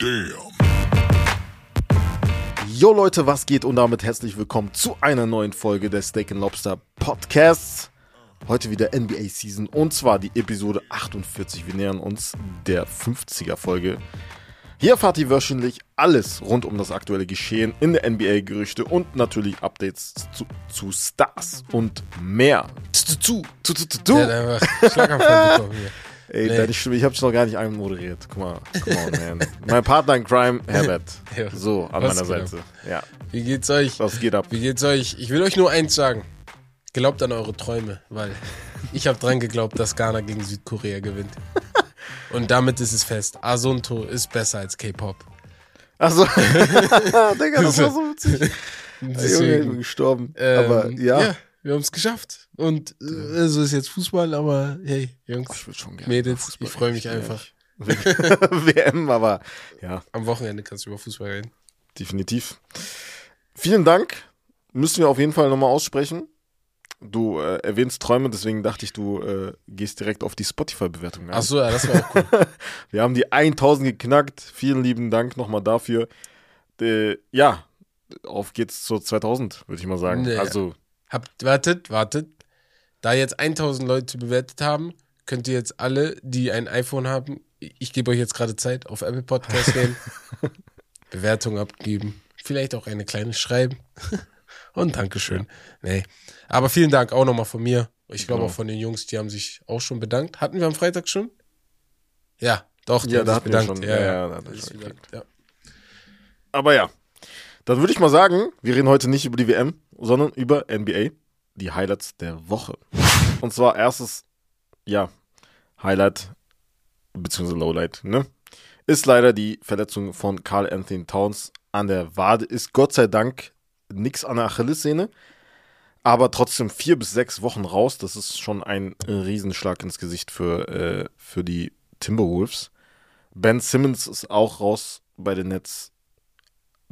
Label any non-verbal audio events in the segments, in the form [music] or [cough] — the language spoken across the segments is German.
Damn. Jo Leute, was geht und damit herzlich willkommen zu einer neuen Folge des Steak Lobster Podcasts. Heute wieder NBA Season und zwar die Episode 48. Wir nähern uns der 50er Folge. Hier erfahrt ihr wöchentlich alles rund um das aktuelle Geschehen in der NBA, Gerüchte und natürlich Updates zu, zu Stars und mehr. Zu, zu, zu, zu, zu, einfach Schlaganfall. Ey, Nee. ich hab dich noch gar nicht einmoderiert. Guck mal, come on, man. mein Partner in Crime, Herbert. [laughs] Ja. So, an Was meiner geht ab? Seite. Ja, Wie geht's euch? was geht ab? Wie geht's euch? Ich will euch nur eins sagen. Glaubt an eure Träume, weil ich habe dran geglaubt, dass Ghana gegen Südkorea gewinnt. [laughs] Und damit ist es fest. Asunto ist besser als K-Pop. Achso. [laughs] Digga, das war so witzig. Junge, ich bin Deswegen, gestorben. ähm, aber ja. wir haben es geschafft. Und äh, so ist jetzt Fußball, aber hey, Jungs, Ich würde schon gerne. Mädels, Fußball ich freu mich einfach. [laughs] WM, aber ja, am Wochenende kannst du über Fußball reden. definitiv. Vielen Dank. Müssen wir auf jeden Fall nochmal aussprechen. Du äh, erwähnst Träume, deswegen dachte ich, du äh, gehst direkt auf die Spotify-Bewertung ein. Achso, ja, das war auch cool. [laughs] Wir haben die 1000 geknackt. Vielen lieben Dank nochmal dafür. Äh, ja, auf geht's zur 2000, würde ich mal sagen. Nee. Also, Habt, wartet, wartet. Da jetzt 1000 Leute bewertet haben, könnt ihr jetzt alle, die ein iPhone haben, ich gebe euch jetzt gerade Zeit, auf Apple Podcast gehen, [laughs] Bewertung abgeben, vielleicht auch eine kleine schreiben. [laughs] Und Dankeschön. Nee. Aber vielen Dank auch nochmal von mir. Ich glaube Genau. auch von den Jungs, die haben sich auch schon bedankt. Hatten wir am Freitag schon? Ja, doch, die Ja, haben da sich bedankt. schon. Ja, Ja, ja, da schon ist wieder- ja. aber ja. Dann würde ich mal sagen, wir reden heute nicht über die WM, sondern über NBA, die Highlights der Woche. Und zwar erstes, ja, Highlight, beziehungsweise Lowlight, ne? Ist leider die Verletzung von Carl Anthony Towns an der Wade. Ist Gott sei Dank nichts an der Achillessehne. Aber trotzdem vier bis sechs Wochen raus. Das ist schon ein Riesenschlag ins Gesicht für, äh, für die Timberwolves. Ben Simmons ist auch raus bei den Nets.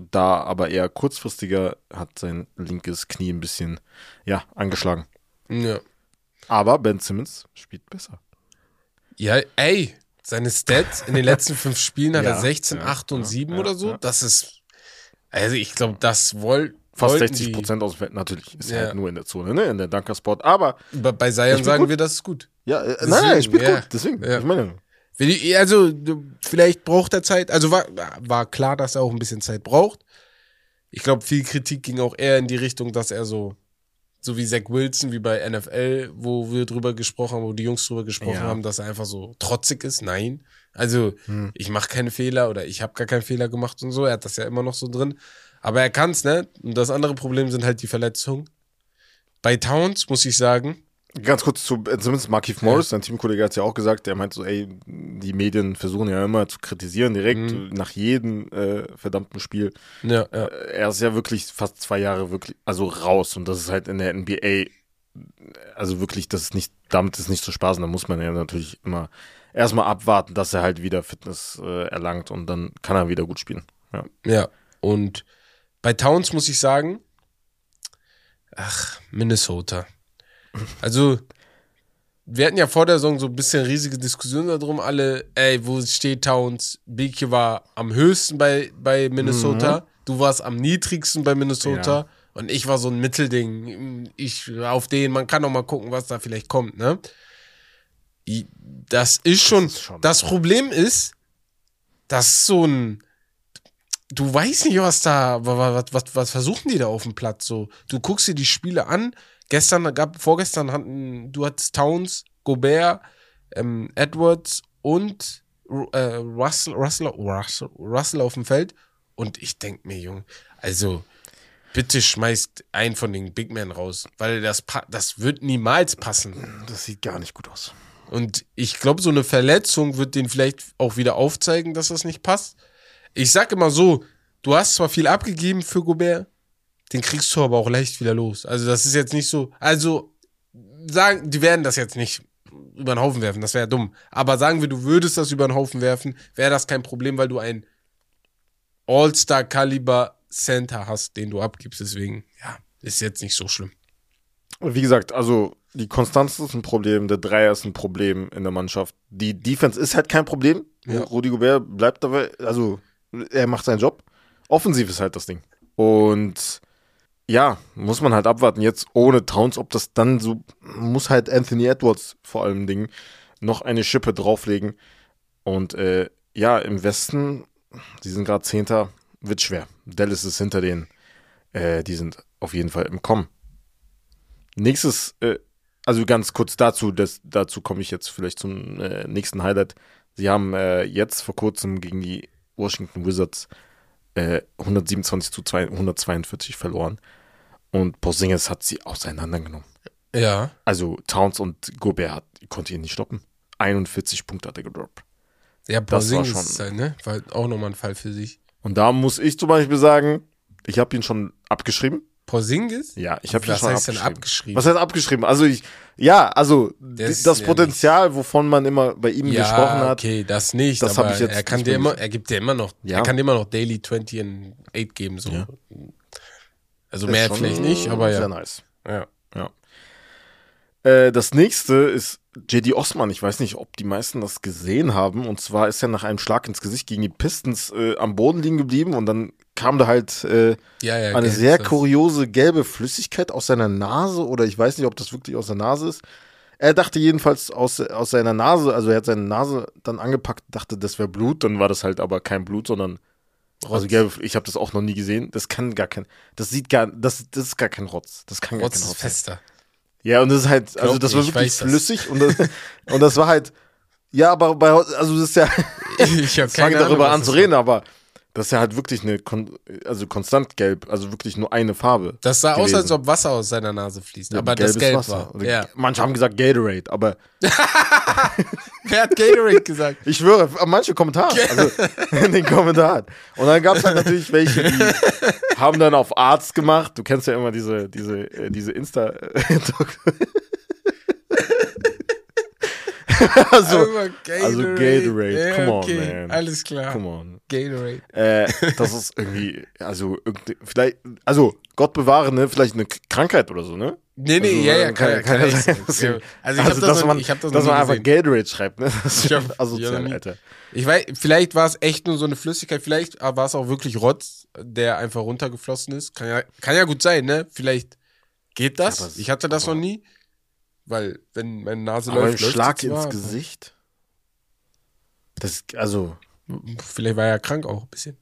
Da aber eher kurzfristiger hat sein linkes Knie ein bisschen, ja, angeschlagen. ja. Aber Ben Simmons spielt besser. Ja, ey, seine Stats in den letzten [laughs] fünf Spielen hat Ja, er 16, ja, 8 und ja, 7 ja, oder so. Das ist, also ich glaube, das woll, Fast wollten 60 die- Prozent aus dem Feld. Natürlich ist Ja. halt nur in der Zone, ne? In der Dunker-Spot. Aber, Bei, bei Zion sagen gut. wir, das ist gut. ja, äh, nein, nein, spielt ja. gut. Deswegen, Ja. ich meine, Also, vielleicht braucht er Zeit. Also war, war klar, dass er auch ein bisschen Zeit braucht. Ich glaube, viel Kritik ging auch eher in die Richtung, dass er so, so wie Zach Wilson, wie bei NFL, wo wir drüber gesprochen haben, wo die Jungs drüber gesprochen Ja. haben, dass er einfach so trotzig ist. Nein. Also, Hm. ich mache keine Fehler oder ich habe gar keinen Fehler gemacht und so. Er hat das ja immer noch so drin. Aber er kann's, ne? Und das andere Problem sind halt die Verletzungen. Bei Towns muss ich sagen, Ganz kurz zu, äh, zumindest Markif Morris, sein Teamkollege hat es ja auch gesagt, der meint so, ey, die Medien versuchen ja immer zu kritisieren, direkt Mhm. nach jedem äh, verdammten Spiel. ja, ja. Äh, Er ist ja wirklich fast zwei Jahre wirklich, also raus und das ist halt in der NBA, also wirklich, das ist nicht, damit ist nicht zu spaßen, da muss man ja natürlich immer erstmal abwarten, dass er halt wieder Fitness äh, erlangt und dann kann er wieder gut spielen. Ja. Ja, und bei Towns muss ich sagen, ach, Minnesota. Also, wir hatten ja vor der Saison so ein bisschen riesige Diskussionen darum, alle, ey, wo steht Towns? Beke war am höchsten bei, bei Minnesota, du warst am niedrigsten bei Minnesota Ja. und ich war so ein Mittelding. Ich auf den, man kann noch mal gucken, was da vielleicht kommt, ne? Das ist schon, ist schon- das Problem ist, dass so ein, du weißt nicht, was da, was, was, was, was versuchen die da auf dem Platz so? Du guckst dir die Spiele an. Gestern gab, vorgestern hatten, du hattest Towns, Gobert, ähm, Edwards und äh, Russell, Russell, Russell, Russell auf dem Feld. Und ich denk mir, Junge, also bitte schmeißt einen von den Big Men raus, weil das, das wird niemals passen. Das sieht gar nicht gut aus. Und ich glaube, so eine Verletzung wird den vielleicht auch wieder aufzeigen, dass das nicht passt. Ich sag immer so, du hast zwar viel abgegeben für Gobert, den kriegst du aber auch leicht wieder los. Also das ist jetzt nicht so, also sagen, die werden das jetzt nicht über den Haufen werfen, das wäre dumm. Aber sagen wir, du würdest das über den Haufen werfen, wäre das kein Problem, weil du ein All-Star-Kaliber Center hast, den du abgibst. Deswegen, ja, ist jetzt nicht so schlimm. Wie gesagt, also die Konstanz ist ein Problem, der Dreier ist ein Problem in der Mannschaft. Die Defense ist halt kein Problem. Ja. Rudi Gobert bleibt dabei, also er macht seinen Job. Offensiv ist halt das Ding. Und ja, muss man halt abwarten. Jetzt ohne Towns, ob das dann so, muss halt Anthony Edwards vor allem Ding noch eine Schippe drauflegen. Und äh, ja, im Westen, die sind gerade Zehnter, wird schwer. Dallas ist hinter denen. Äh, die sind auf jeden Fall im Kommen. Nächstes, äh, also ganz kurz dazu, das, dazu komme ich jetzt vielleicht zum äh, nächsten Highlight. Sie haben äh, jetzt vor kurzem gegen die Washington Wizards 127 äh, zu 142 verloren. Und Porzingis hat sie auseinandergenommen. Ja. Also Towns und Gobert hat, konnte ihn nicht stoppen. 41 Punkte hat er gedroppt. Ja, Porzingis ist halt, ne? War auch nochmal ein Fall für sich. Und da muss ich zum Beispiel sagen, ich habe ihn schon abgeschrieben. Porzingis? Ja, ich habe ihn schon heißt abgeschrieben. denn abgeschrieben. Was heißt abgeschrieben? Also ich, ja, also Das das, Potenzial, wovon man immer bei ihm ja, gesprochen hat. okay, das nicht. Das aber hab ich jetzt er kann dir immer, er gibt dir immer noch, Ja. er kann dir immer noch Daily 20 und 8 geben, so. Ja. Also Ist mehr vielleicht nicht, aber Sehr ja. nice. ja. Äh, das nächste ist JD Osman. Ich weiß nicht, ob die meisten das gesehen haben. Und zwar ist er nach einem Schlag ins Gesicht gegen die Pistons äh, am Boden liegen geblieben und dann kam da halt äh, Ja, ja, eine sehr kuriose gelbe Flüssigkeit aus seiner Nase oder ich weiß nicht, ob das wirklich aus der Nase ist. Er dachte jedenfalls aus, aus seiner Nase, also er hat seine Nase dann angepackt, dachte, das wäre Blut, dann war das halt aber kein Blut, sondern also Rotz. gelbe, ich habe das auch noch nie gesehen. Das kann gar kein, das sieht gar, das, das ist gar kein Rotz. Das kann gar Rotz kein ist Rotz sein. fester. Ja, und das ist halt, also das war ich wirklich weiß das. flüssig und das, und das war halt, ja, aber bei, also das ist ja, [laughs] Ich fange [laughs] darüber an zu reden, aber das ist ja halt wirklich eine, kon also konstant gelb, also wirklich nur eine Farbe. Das sah aus, gewesen. als ob Wasser aus seiner Nase fließt. aber das Gelb Wasser. war. Ja. Manche haben gesagt Gatorade, aber [laughs] Wer hat Gatorade gesagt? ich schwöre, manche Kommentare, also [laughs] in den Kommentaren. Und dann gab es halt natürlich welche, die [laughs] haben dann auf Arzt gemacht. Du kennst ja immer diese, diese, äh, diese Insta. [laughs] also, Aber also Gatorade, come on, okay, man. Alles klar. come on. Gatorade. Äh, das ist irgendwie, also vielleicht, also Gott bewahre, ne, vielleicht eine Krankheit oder so, ne? Nee, nee, Also, ja, ja, kann- kann, kann ja sein, Ja. Also ich habe das, dass noch, man, ich hab das dass man einfach. Gatorade schreibt, ne? Das Ich hab- asozial, ja. Alter. Ich weiß, vielleicht war es echt nur so eine Flüssigkeit, vielleicht war es auch wirklich Rotz, der einfach runtergeflossen ist. Kann ja, kann ja gut sein, ne? Vielleicht geht das. Ja, ich hatte das noch nie. Weil, wenn meine Nase Aber ein läuft, läuft Schlag ins zwar, Gesicht? Das, also, Vielleicht war er krank auch ein bisschen.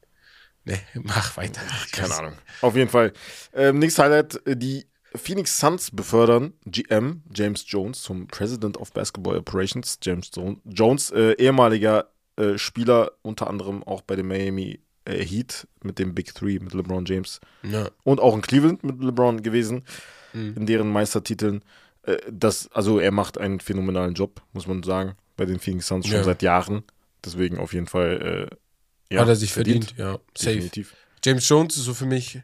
Nee, [laughs] mach weiter. keine Ahnung. Auf jeden Fall. Ähm, nächstes Highlight, äh, die Phoenix Suns befördern GM James Jones zum President of Basketball Operations. James Jo- Jones, äh, ehemaliger äh, Spieler, unter anderem auch bei den Miami äh, Heat mit dem Big Three, mit LeBron James. Ja. und auch in Cleveland mit LeBron gewesen, Mhm. in deren Meistertiteln. Äh, Das, also er macht einen phänomenalen Job, muss man sagen, bei den Phoenix Suns schon Ja. seit Jahren. Deswegen auf jeden Fall äh, ja, Hat er sich verdient, ja. Safe. Definitiv. James Jones ist so für mich,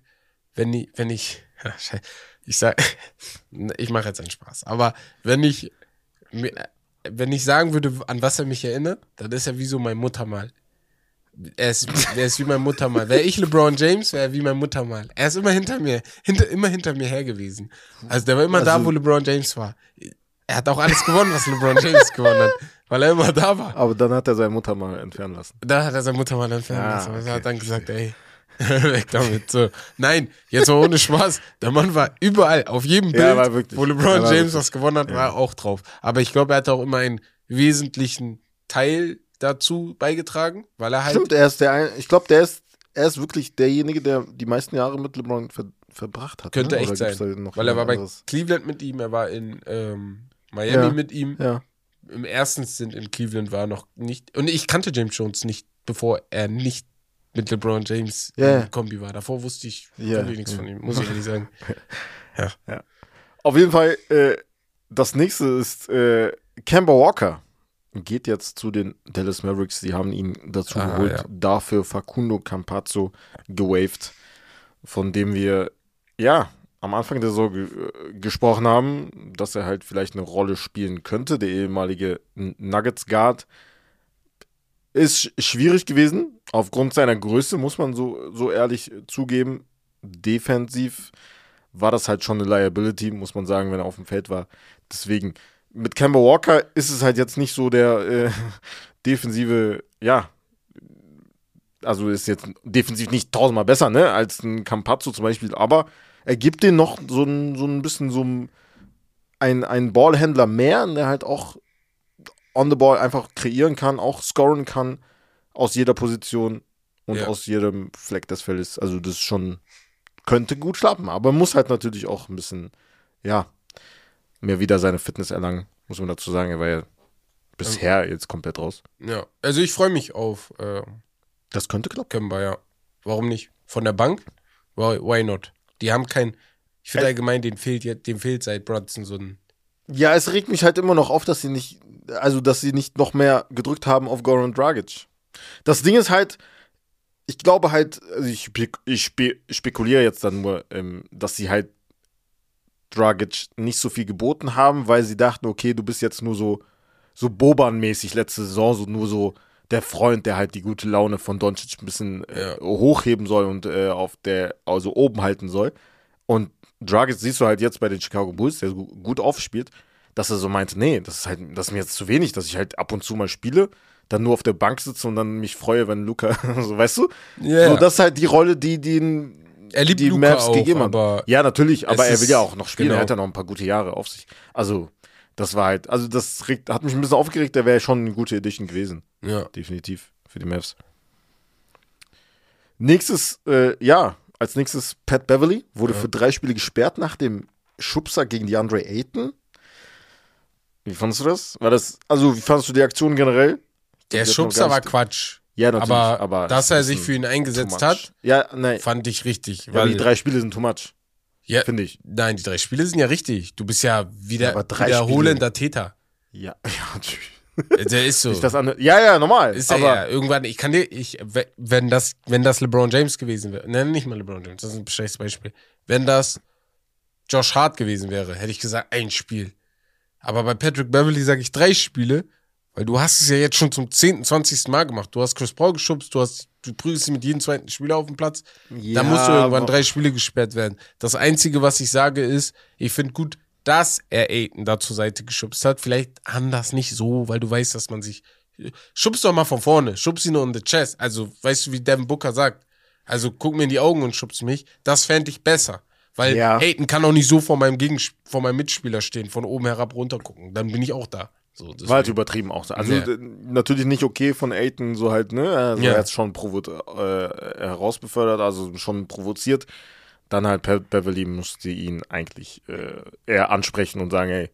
wenn ich, wenn ich, [laughs] ich sag, [laughs] ich mache jetzt einen Spaß, aber wenn ich, wenn ich sagen würde, an was er mich erinnert, dann ist er wie so mein Muttermal. Er ist, er ist wie mein Muttermal. Wäre ich LeBron James, wäre er wie mein Muttermal. Er ist immer hinter mir, hinter, immer hinter mir her gewesen. Also der war immer da, Also- wo LeBron James war. Er hat auch alles gewonnen, was LeBron James gewonnen hat, weil er immer da war. Aber dann hat er seine Mutter mal entfernen lassen. Da hat er seine Mutter mal entfernt Ah, lassen. aber Er okay, hat dann gesagt, ey, [laughs] weg damit. So. Nein, jetzt mal ohne Spaß. Der Mann war überall, auf jedem Ja, Bild, war wirklich. wo LeBron Ja, James wirklich. was gewonnen hat, war er auch drauf. Aber ich glaube, er hat auch immer einen wesentlichen Teil dazu beigetragen, weil er halt. Stimmt, er ist der, ein, ich glaube, der ist, er ist wirklich derjenige, der die meisten Jahre mit LeBron ver, verbracht hat. Könnte ne? echt sein. Weil er war bei anderes? Cleveland mit ihm, er war in ähm, Miami Ja. mit ihm. Ja. Im ersten Stint in Cleveland war er noch nicht. Und ich kannte James Jones nicht, bevor er nicht mit LeBron James Ja, ja. in Kombi war. Davor wusste ich, Ja, ich nichts ja. von ihm, muss ich ehrlich sagen. [laughs] Auf jeden Fall, äh, das nächste ist äh, Kemba Walker. Geht jetzt zu den Dallas Mavericks. Die haben ihn dazu Ah, geholt. ja. Dafür Facundo Campazzo gewaved, von dem wir ja am Anfang der Saison ge gesprochen haben, dass er halt vielleicht eine Rolle spielen könnte. Der ehemalige Nuggets Guard ist sch schwierig gewesen. Aufgrund seiner Größe muss man so, so ehrlich zugeben. Defensiv war das halt schon eine Liability, muss man sagen, wenn er auf dem Feld war. Deswegen, mit Kemba Walker ist es halt jetzt nicht so der äh, [laughs] defensive, ja, also ist jetzt defensiv nicht tausendmal besser, ne, als ein Campazzo zum Beispiel, aber er gibt den noch so ein, so ein bisschen so ein, ein, ein Ballhändler mehr, der halt auch on the ball einfach kreieren kann, auch scoren kann aus jeder Position und Ja. aus jedem Fleck des Feldes. Also das ist schon könnte gut schlappen, aber muss halt natürlich auch ein bisschen, ja, mehr wieder seine Fitness erlangen, muss man dazu sagen. Er war ja bisher jetzt komplett raus. Ja, also ich freue mich auf äh, Das könnte klappen. Kemba, ja. Warum nicht? Von der Bank? Why, why not? Die haben kein, ich finde allgemein, dem fehlt, jetzt- dem fehlt seit Brunson so ein, Ja, es regt mich halt immer noch auf, dass sie nicht, also dass sie nicht noch mehr gedrückt haben auf Goran Dragic. Das Ding ist halt, ich glaube halt, also ich, ich spe spekuliere jetzt dann nur, ähm, dass sie halt Dragic nicht so viel geboten haben, weil sie dachten, okay, du bist jetzt nur so, so Boban-mäßig letzte Saison, so nur so der Freund, der halt die gute Laune von Doncic ein bisschen äh, hochheben soll und äh, auf der, also oben halten soll. Und Dragic siehst du halt jetzt bei den Chicago Bulls, der gut aufspielt, dass er so meinte, nee, das ist halt, das ist mir jetzt zu wenig, dass ich halt ab und zu mal spiele, dann nur auf der Bank sitze und dann mich freue, wenn Luca, [laughs] so weißt du? Ja. So, das ist halt die Rolle, die, die Er liebt die Luka Mavs auch, gegeben haben. Ja, natürlich, aber er will ja auch noch spielen. genau. Er hat ja noch ein paar gute Jahre auf sich. Also, das war halt, also das hat mich ein bisschen aufgeregt, der wäre schon eine gute Edition gewesen. ja. Definitiv für die Mavs. Nächstes, äh, ja, als nächstes Pat Beverly wurde für drei Spiele gesperrt nach dem Schubser gegen die Andre Ayton. Wie fandest du das? War das, also wie fandest du die Aktion generell? Der Schubser war Quatsch. Ja, natürlich, aber, aber dass ist er ein sich für ihn eingesetzt hat, Ja, nein. fand ich richtig. Ja, weil, die drei Spiele sind too much, ja, finde ich. nein, die drei Spiele sind ja richtig. Du bist ja wieder Ja, wiederholender Täter. Ja, [laughs] ja, natürlich. Der ist so. Nicht das andere. Ja, ja, normal. Ist er aber ja irgendwann, ich kann dir, ich, we- wenn das, wenn das LeBron James gewesen wäre, nein, nicht mal LeBron James, das ist ein schlechtes Beispiel. Wenn das Josh Hart gewesen wäre, hätte ich gesagt, ein Spiel. Aber bei Patrick Beverly sage ich drei Spiele, weil du hast es ja jetzt schon zum 10., 20. Mal gemacht. Du hast Chris Paul geschubst, du hast, du prügelst ihn mit jedem zweiten Spieler auf dem Platz. Ja, da musst du irgendwann drei Spiele gesperrt werden. Das Einzige, was ich sage, ist, ich finde gut, dass er Aiden da zur Seite geschubst hat. Vielleicht anders nicht so, weil du weißt, dass man sich. Schubst doch mal von vorne, schubst ihn nur in the chest. Also, weißt du, wie Devin Booker sagt? Also, guck mir in die Augen und schubst mich. Das fände ich besser. Weil Ja. Aiden kann auch nicht so vor meinem, Gegensp vor meinem Mitspieler stehen, von oben herab runter gucken. Dann bin ich auch da. So, War halt übertrieben auch. so. Also Ja. natürlich nicht okay von Aiton, so halt, ne? Also Ja. er hat schon provo äh, herausbefördert, also schon provoziert. Dann halt Pat Beverly musste ihn eigentlich äh, eher ansprechen und sagen, ey.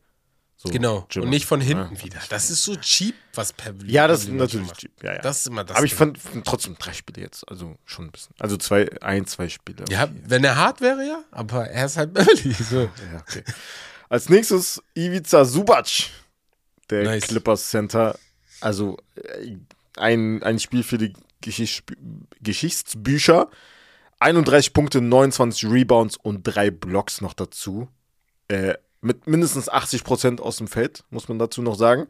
So, Genau. Jim, Und nicht von ja. hinten wieder. Das ist so cheap, was Beverly Ja, das ist natürlich macht. cheap. Ja, ja. Das ist immer das. Aber ich fand, trotzdem drei Spiele jetzt, also schon ein bisschen. Also zwei, ein, zwei Spiele. Ja, wenn er hart wäre, ja, aber er ist halt [laughs] Beverly. So. Ja, okay. Als nächstes Ivica Subac, der Nice. Clippers Center. Also äh, ein, ein Spiel für die Geschichts Geschichtsbücher. 31 Punkte, 29 Rebounds und drei Blocks noch dazu. Äh, mit mindestens 80 Prozent aus dem Feld, muss man dazu noch sagen.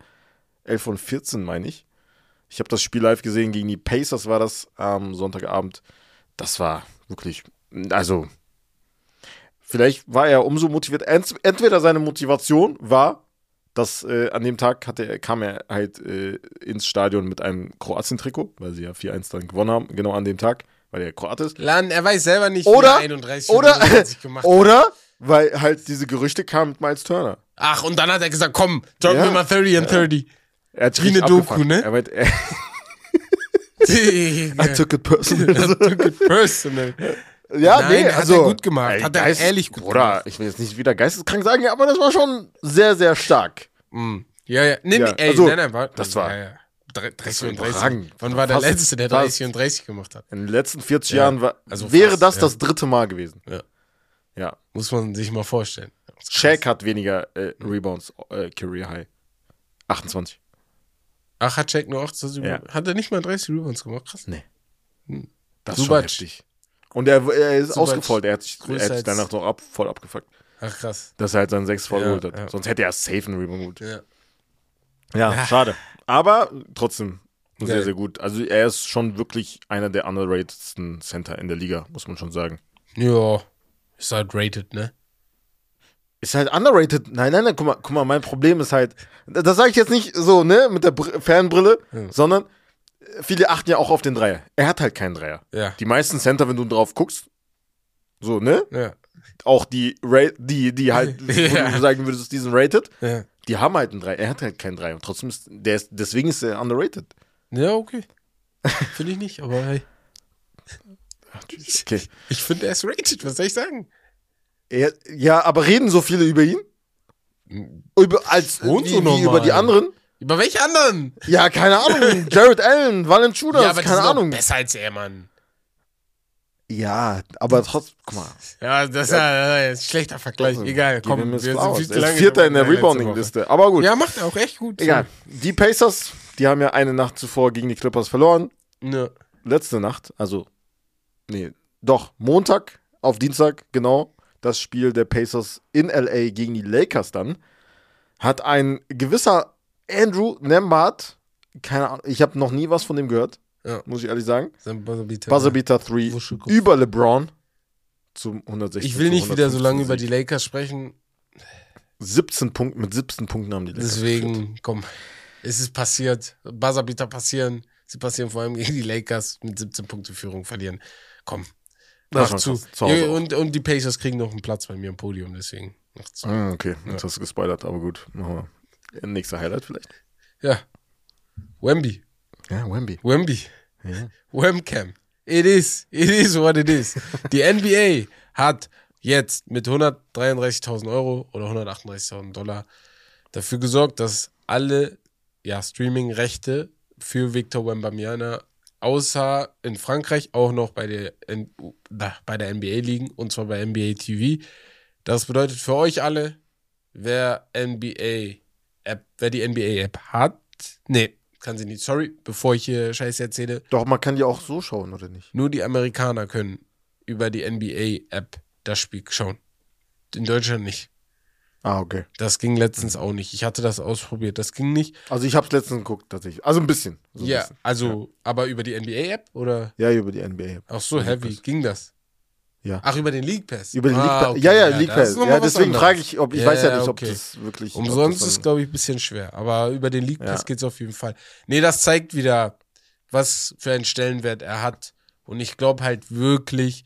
11 von 14, meine ich. Ich habe das Spiel live gesehen gegen die Pacers, war das am Sonntagabend. Das war wirklich, also Vielleicht war er umso motiviert. Ent entweder seine Motivation war, dass äh, an dem Tag hatte kam er halt äh, ins Stadion mit einem Kroatien-Trikot, weil sie ja 4-1 dann gewonnen haben, genau an dem Tag, weil er Kroat ist. Lan, er weiß selber nicht, Oder, wie er 31 oder, 35 [laughs] gemacht hat. oder, weil halt diese Gerüchte kamen mit Miles Turner. Ach, und dann hat er gesagt, komm, drop Ja. mir mal 30 and 30. Er hat Wie eine Doku, ne? Er meint, er. [laughs] [laughs] I took it personal. Das took it personal. ja, Nein, nee, hat er also. gut gemacht. ey, Hat er Geist- ehrlich gut Oder, gemacht. ich will jetzt nicht wieder geisteskrank sagen, aber das war schon sehr, sehr stark. Mm. Ja, ja. Nee, Ja, ey, also, nein, nein, war, das war- Ja, ja. Drei- 30 war und 30. überragend. Wann war der Letzte, der fast. 30 und 30 gemacht hat? In den letzten 40 Ja, Jahren war, also wäre fast, das ja. das dritte Mal gewesen. Ja. Ja. Muss man sich mal vorstellen. Shaq hat weniger äh, Rebounds, äh, Career High. 28. Ach, hat Shaq nur 18 Ja. Hat er nicht mal 30 Rebounds gemacht? Krass. Nee. Hm. Das ist schon Subac. heftig. Und er, er ist Subac. Er hat sich, er hat sich danach noch ab, voll abgefuckt, Ach, krass. dass er halt seinen 6 voll Ja, geholt hat. ja. Sonst hätte er safe einen Rebound geholt. Ja. Ja, schade. Aber trotzdem sehr, Geil. sehr gut. Also er ist schon wirklich einer der underratedsten Center in der Liga, muss man schon sagen. Ja. Ist halt rated, ne? Ist halt underrated. Nein, nein, nein, guck mal, guck mal, mein Problem ist halt, das sage ich jetzt nicht so, ne, mit der Br Fernbrille, sondern viele achten ja auch auf den Dreier. Er hat halt keinen Dreier. Ja. Die meisten Center, wenn du drauf guckst, so, ne? Ja. Auch die, Ra- die, die halt, [laughs] Ja. du sagen würdest, diesen rated, Ja. die haben halt einen Dreier. Er hat halt keinen Dreier. Und trotzdem ist, der ist, deswegen ist er underrated. Ja, okay. Finde ich nicht, aber hey. Okay. Ich finde, er ist rated, was soll ich sagen? Er, ja, aber reden so viele über ihn? Über, als, Und wie, so wie über die anderen? Über welche anderen? Ja, keine Ahnung. [laughs] Jared Allen, Valanciunas, ja, aber die keine sind Ahnung. besser als er, Mann. Ja, aber trotzdem, guck mal. Ja, das ist ja, ein schlechter Vergleich. Egal, Gib ihm komm, wir sind viel zu lange ist Vierter in der. Rebounding-Liste. Aber gut, Ja, macht er auch echt gut. egal. Die Pacers, die haben ja eine Nacht zuvor gegen die Clippers verloren. Ja. Letzte Nacht, also, nee, doch, Montag auf Dienstag, genau, das Spiel der Pacers in L.A. gegen die Lakers dann, hat ein gewisser Andrew Nembhard, keine Ahnung, ich habe noch nie was von dem gehört, Ja. muss ich ehrlich sagen, Sein Buzzerbeater. Buzzerbeater 3 Wuschelkopf. über LeBron zum 160. Ich will nicht wieder so lange über die. Lakers sprechen, 17 Punkte, mit 17 Punkten haben die Lakers geführt. deswegen, komm, es ist passiert. Buzzerbeater passieren. Sie passieren vor allem gegen die Lakers mit 17 Punkte Führung verlieren. Komm, Das mach zu. Zu Ja, und, und die Pacers kriegen noch einen Platz bei mir im Podium, deswegen. Mach zu. Ah, okay, jetzt hast du gespoilert, aber gut, machen wir. Nächster Highlight vielleicht. Ja. Wemby. Ja, Wemby. Wemby. Ja. Wemcam. It is. It is what it is. [laughs] Die NBA hat jetzt mit 133.000 Euro oder 138.000 Dollar dafür gesorgt, dass alle ja, Streaming-Rechte für Victor Wembanyama außer in Frankreich auch noch bei der, N da, bei der NBA liegen und zwar bei NBA TV. Das bedeutet für euch alle, wer NBA-App, wer die NBA-App hat, nee, kann sie nicht, sorry, bevor ich hier Scheiße erzähle, Doch, man kann die auch so schauen, oder nicht? nur die Amerikaner können über die NBA-App das Spiel schauen. In Deutschland nicht. Ah, okay. Das ging letztens auch nicht. Ich hatte das ausprobiert. Das ging nicht. Also ich hab's letztens geguckt, tatsächlich. Also ein bisschen. So ein ja, bisschen. also, aber über die NBA-App oder? Ja, über die NBA. Ach so, heavy. Ging das? Ja. Ach, über den League Pass. Über den ah, League Pass. okay. Ja, ja, League das Pass. Ja, deswegen frage ich, ob ich Ja, weiß ja nicht, ob okay. das wirklich. Umsonst das ist, glaube ich, ein bisschen schwer. Aber über den League Pass Ja. geht's auf jeden Fall. Nee, das zeigt wieder, was für einen Stellenwert er hat. Und ich glaube halt wirklich,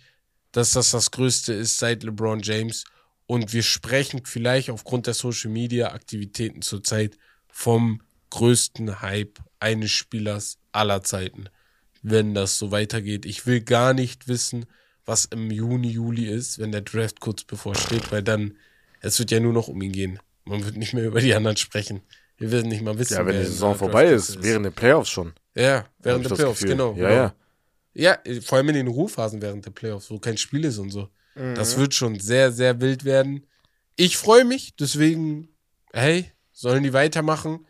dass das das Größte ist seit LeBron James. Und wir sprechen vielleicht aufgrund der Social Media Aktivitäten zurzeit vom größten Hype eines Spielers aller Zeiten, wenn das so weitergeht. Ich will gar nicht wissen, was im Juni, Juli ist, wenn der Draft kurz bevorsteht, weil dann, es wird ja nur noch um ihn gehen. Man wird nicht mehr [laughs] über die anderen sprechen. Wir werden nicht mal wissen. Ja, wenn die Saison vorbei Draftliste ist, während der Playoffs schon. Ja, während der Playoffs, genau. Ja, genau. ja. Ja, vor allem in den Ruhphasen während der Playoffs, wo kein Spiel ist und so. Mhm. Das wird schon sehr, sehr wild werden. Ich freue mich, deswegen, hey, sollen die weitermachen.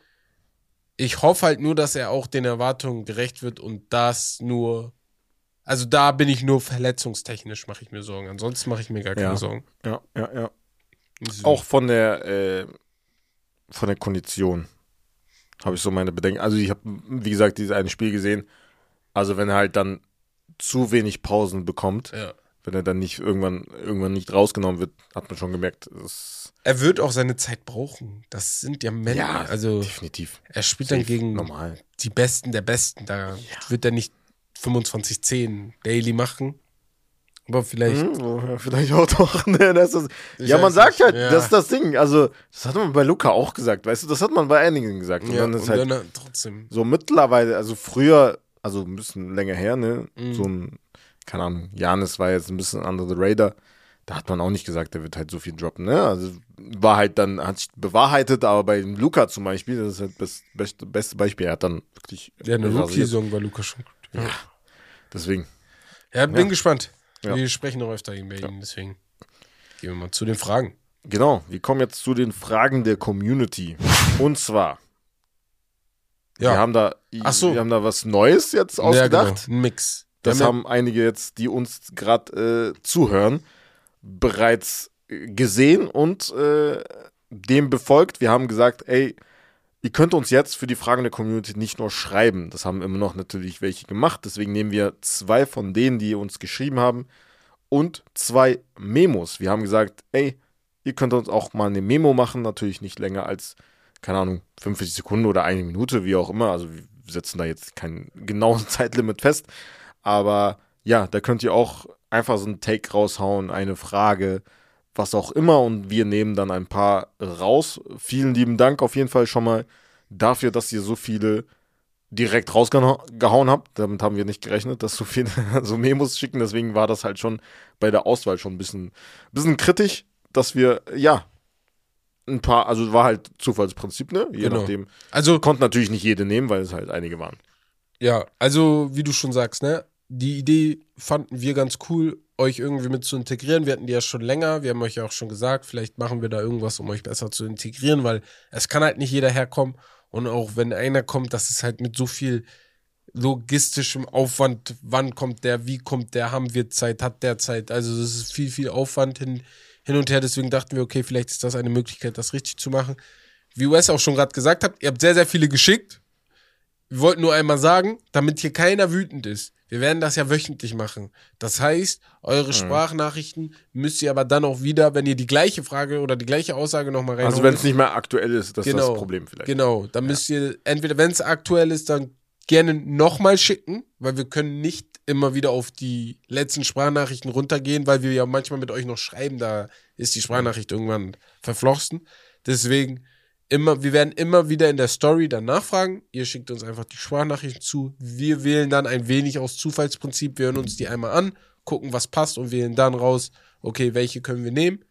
Ich hoffe halt nur, dass er auch den Erwartungen gerecht wird und das nur. Also da bin ich nur verletzungstechnisch, mache ich mir Sorgen. Ansonsten mache ich mir gar keine Ja. Sorgen. Ja, ja, ja. Deswegen. Auch von der, äh, von der Kondition habe ich so meine Bedenken. Also ich habe, wie gesagt, dieses eine Spiel gesehen. Also wenn er halt dann zu wenig Pausen bekommt, Ja. wenn er dann nicht irgendwann, irgendwann nicht rausgenommen wird, hat man schon gemerkt, es Er wird auch seine Zeit brauchen. Das sind ja Männer. ja, also definitiv. er spielt dann Safe, gegen normal. die Besten der Besten. Da wird er nicht 25-10 Daily machen. Aber vielleicht. Hm, so, vielleicht auch doch. [laughs] Ne, das ist, ja, man sagt halt, Ja. das ist das Ding. Also, das hat man bei Luca auch gesagt, weißt du, das hat man bei einigen gesagt. Und Ja, dann und ist halt dann trotzdem. so mittlerweile, also früher, also ein bisschen länger her, ne, Mhm. so ein, keine Ahnung, Janis war jetzt ein bisschen under the radar. Da hat man auch nicht gesagt, der wird halt so viel droppen, ne? Also war halt dann, hat sich bewahrheitet, aber bei Luca zum Beispiel, das ist halt das beste, beste Beispiel, er hat dann wirklich. Ja, eine. Rookie-Song war Lukas schon. Ja, Deswegen. ja bin Ja. gespannt. Ja. Wir sprechen noch öfter bei Ihnen, deswegen gehen wir mal zu den Fragen. Genau, wir kommen jetzt zu den Fragen der Community. Und zwar, wir Ja, haben da, Ach so. wir haben da was Neues jetzt ja ausgedacht. genau. Ein Mix. Das Wir haben einige jetzt, die uns gerade äh, zuhören, bereits äh, gesehen und äh, dem befolgt. Wir haben gesagt, ey, ihr könnt uns jetzt für die Fragen der Community nicht nur schreiben. Das haben immer noch natürlich welche gemacht. Deswegen nehmen wir zwei von denen, die uns geschrieben haben und zwei Memos. Wir haben gesagt, ey, ihr könnt uns auch mal eine Memo machen. Natürlich nicht länger als, keine Ahnung, 50 Sekunden oder eine Minute, wie auch immer. Also setzen da jetzt kein [laughs] genauen Zeitlimit fest. Aber ja, da könnt ihr auch einfach so einen Take raushauen, eine Frage, was auch immer. Und wir nehmen dann ein paar raus. Vielen lieben Dank auf jeden Fall schon mal dafür, dass ihr so viele direkt rausgehauen habt. Damit haben wir nicht gerechnet, dass so viele [laughs] so Memos schicken. Deswegen war das halt schon bei der Auswahl schon ein bisschen, bisschen kritisch, dass wir, ja, ein paar, also war halt Zufallsprinzip, ne? Je Genau. nachdem. Also, Konnten natürlich nicht jede nehmen, weil es halt einige waren. ja, also, wie du schon sagst, ne? Die Idee fanden wir ganz cool, euch irgendwie mit zu integrieren. Wir hatten die ja schon länger. Wir haben euch ja auch schon gesagt, vielleicht machen wir da irgendwas, um euch besser zu integrieren, weil es kann halt nicht jeder herkommen. Und auch wenn einer kommt, das ist halt mit so viel logistischem Aufwand. Wann kommt der? Wie kommt der? Haben wir Zeit? Hat der Zeit? Also, das ist viel, viel Aufwand hin, hin und her. Deswegen dachten wir, okay, vielleicht ist das eine Möglichkeit, das richtig zu machen. Wie US auch schon gerade gesagt hat, ihr habt sehr, sehr viele geschickt. Wir wollten nur einmal sagen, damit hier keiner wütend ist. Wir werden das ja wöchentlich machen. Das heißt, eure Sprachnachrichten müsst ihr aber dann auch wieder, wenn ihr die gleiche Frage oder die gleiche Aussage nochmal reinholt. Also wenn es nicht mehr aktuell ist, das ist Genau. das Problem vielleicht. Genau, dann müsst ihr entweder, wenn es aktuell ist, dann gerne nochmal schicken, weil wir können nicht immer wieder auf die letzten Sprachnachrichten runtergehen, weil wir ja manchmal mit euch noch schreiben, da ist die Sprachnachricht irgendwann verflochten. Deswegen immer, wir werden immer wieder in der Story dann nachfragen. Ihr schickt uns einfach die Sprachnachrichten zu. Wir wählen dann ein wenig aus Zufallsprinzip. Wir hören uns die einmal an, gucken, was passt und wählen dann raus, okay, welche können wir nehmen.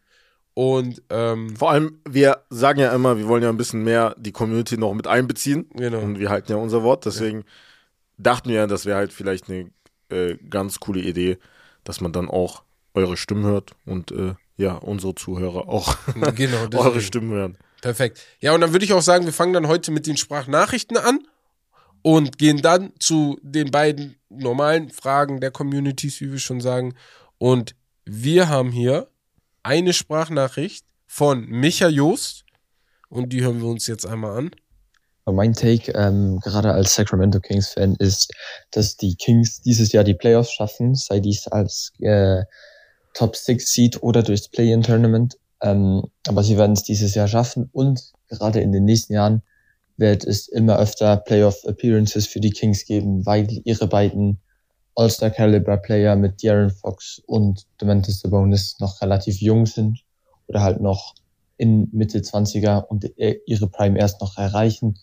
Und ähm, Vor allem, wir sagen ja immer, wir wollen ja ein bisschen mehr die Community noch mit einbeziehen. Genau. Und wir halten ja unser Wort. Deswegen dachten wir, das wäre halt vielleicht eine äh, ganz coole Idee, dass man dann auch eure Stimmen hört und äh, ja, unsere Zuhörer auch genau, [laughs] eure. Stimmen hören. Perfekt. Ja, und dann würde ich auch sagen, wir fangen dann heute mit den Sprachnachrichten an und gehen dann zu den beiden normalen Fragen der Communities, wie wir schon sagen. Und wir haben hier eine Sprachnachricht von Micha Joost und die hören wir uns jetzt einmal an. Mein Take, ähm, gerade als Sacramento Kings-Fan, ist, dass die Kings dieses Jahr die Playoffs schaffen, sei dies als äh, Top Six Seed oder durchs Play-in-Tournament. Ähm, aber sie werden es dieses Jahr schaffen und gerade in den nächsten Jahren wird es immer öfter Playoff-Appearances für die Kings geben, weil ihre beiden All-Star-Caliber-Player mit De'Aaron Fox und Dementis Sabonis noch relativ jung sind oder halt noch in Mitte 20er und äh, ihre Prime erst noch erreichen.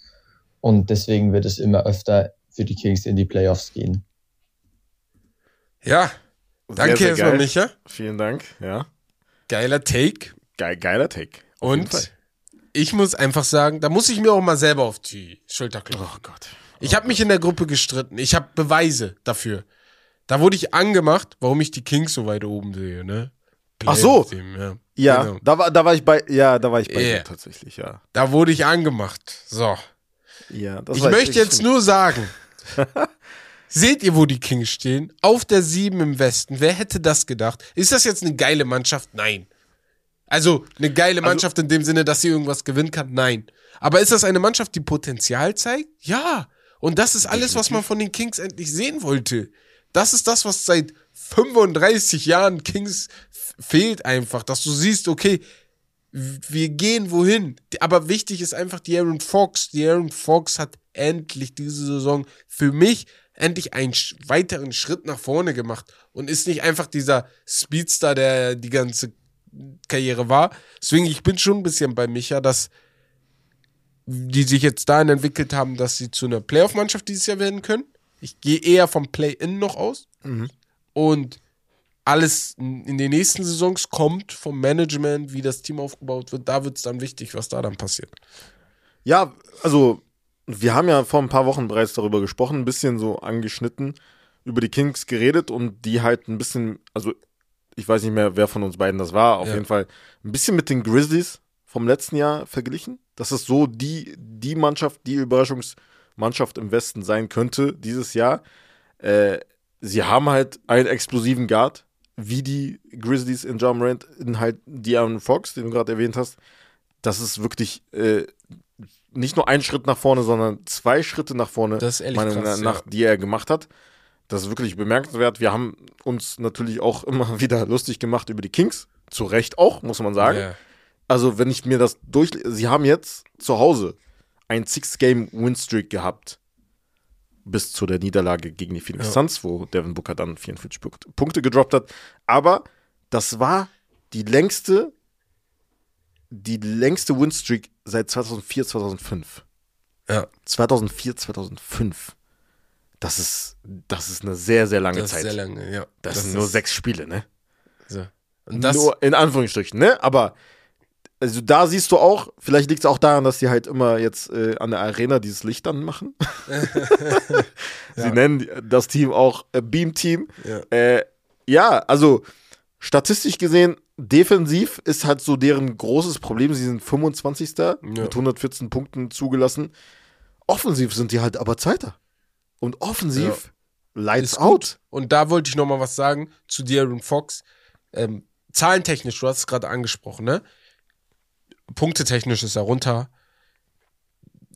Und deswegen wird es immer öfter für die Kings in die Playoffs gehen. Ja, danke Sehr, sehr erstmal. Micha. Vielen Dank. Ja. Geiler Take. Geil, geiler Take. Auf. Und ich muss einfach sagen, da muss ich mir auch mal selber auf die Schulter klopfen. Oh Gott. Ich habe mich in der Gruppe gestritten. Ich habe Beweise dafür. Da wurde ich angemacht, warum ich die Kings so weit oben sehe, ne? Ach so. Ja, Ja, Genau. da, war, da war ich bei, ja, da war ich bei Yeah. dir tatsächlich, ja. Da wurde ich angemacht. So. ja das Ich möchte echt jetzt nur sagen. [laughs] Seht ihr, wo die Kings stehen? Auf der 7 im Westen. Wer hätte das gedacht? Ist das jetzt eine geile Mannschaft? Nein. Also eine geile Mannschaft in dem Sinne, dass sie irgendwas gewinnen kann? Nein. Aber ist das eine Mannschaft, die Potenzial zeigt? Ja. Und das ist alles, was man von den Kings endlich sehen wollte. Das ist das, was seit 35 Jahren Kings fehlt einfach, dass du siehst, okay, wir gehen wohin. Aber wichtig ist einfach die Aaron Fox. Die Aaron Fox hat endlich diese Saison für mich endlich einen weiteren Schritt nach vorne gemacht und ist nicht einfach dieser Speedster, der die ganze Karriere war. Deswegen, ich bin schon ein bisschen bei Micha, dass die sich jetzt dahin entwickelt haben, dass sie zu einer Playoff-Mannschaft dieses Jahr werden können. Ich gehe eher vom Play-In noch aus. Und alles in den nächsten Saisons kommt vom Management, wie das Team aufgebaut wird. Da wird es dann wichtig, was da dann passiert. Ja, also wir haben ja vor ein paar Wochen bereits darüber gesprochen, ein bisschen so angeschnitten, über die Kings geredet und die halt ein bisschen, also ich weiß nicht mehr, wer von uns beiden das war, auf Ja. jeden Fall ein bisschen mit den Grizzlies vom letzten Jahr verglichen. Das ist so die, die Mannschaft, die Überraschungsmannschaft im Westen sein könnte dieses Jahr. Äh, sie haben halt einen explosiven Guard, wie die Grizzlies in John Morant, in halt De'Aaron Fox, den du gerade erwähnt hast. Das ist wirklich äh, nicht nur ein Schritt nach vorne, sondern zwei Schritte nach vorne, Das ist ehrlich meiner krass, nach, ja. die er gemacht hat. Das ist wirklich bemerkenswert. Wir haben uns natürlich auch immer [laughs] wieder lustig gemacht über die Kings. Zu Recht auch, muss man sagen. Ja. Also, wenn ich mir das durch. Sie haben jetzt zu Hause einen Six-Game-Win-Streak gehabt. bis zu der Niederlage gegen die Phoenix Suns, wo Devin Booker dann 44 Punk- Punkte gedroppt hat. Aber das war die längste, die längste Winstreak seit 2004, 2005. Ja, 2004, 2005. Das ist, das ist eine sehr, sehr lange das Zeit. sehr lange, ja. das, sind nur sechs Spiele, ne? So. Und das, nur in Anführungsstrichen, ne? Aber also da siehst du auch, vielleicht liegt es auch daran, dass die halt immer jetzt äh, an der Arena dieses Licht dann machen. [laughs] Sie Ja. nennen das Team auch äh, Beam Team. Ja. Äh, ja, also statistisch gesehen, defensiv ist halt so deren großes Problem. Sie sind 25. mit 114 Punkten zugelassen. Offensiv sind die halt aber Zweiter. Und offensiv lights Ist out. Und da wollte ich noch mal was sagen zu De'Aaron Fox. Ähm, zahlentechnisch, du hast es gerade angesprochen, ne? Punktetechnisch ist er runter.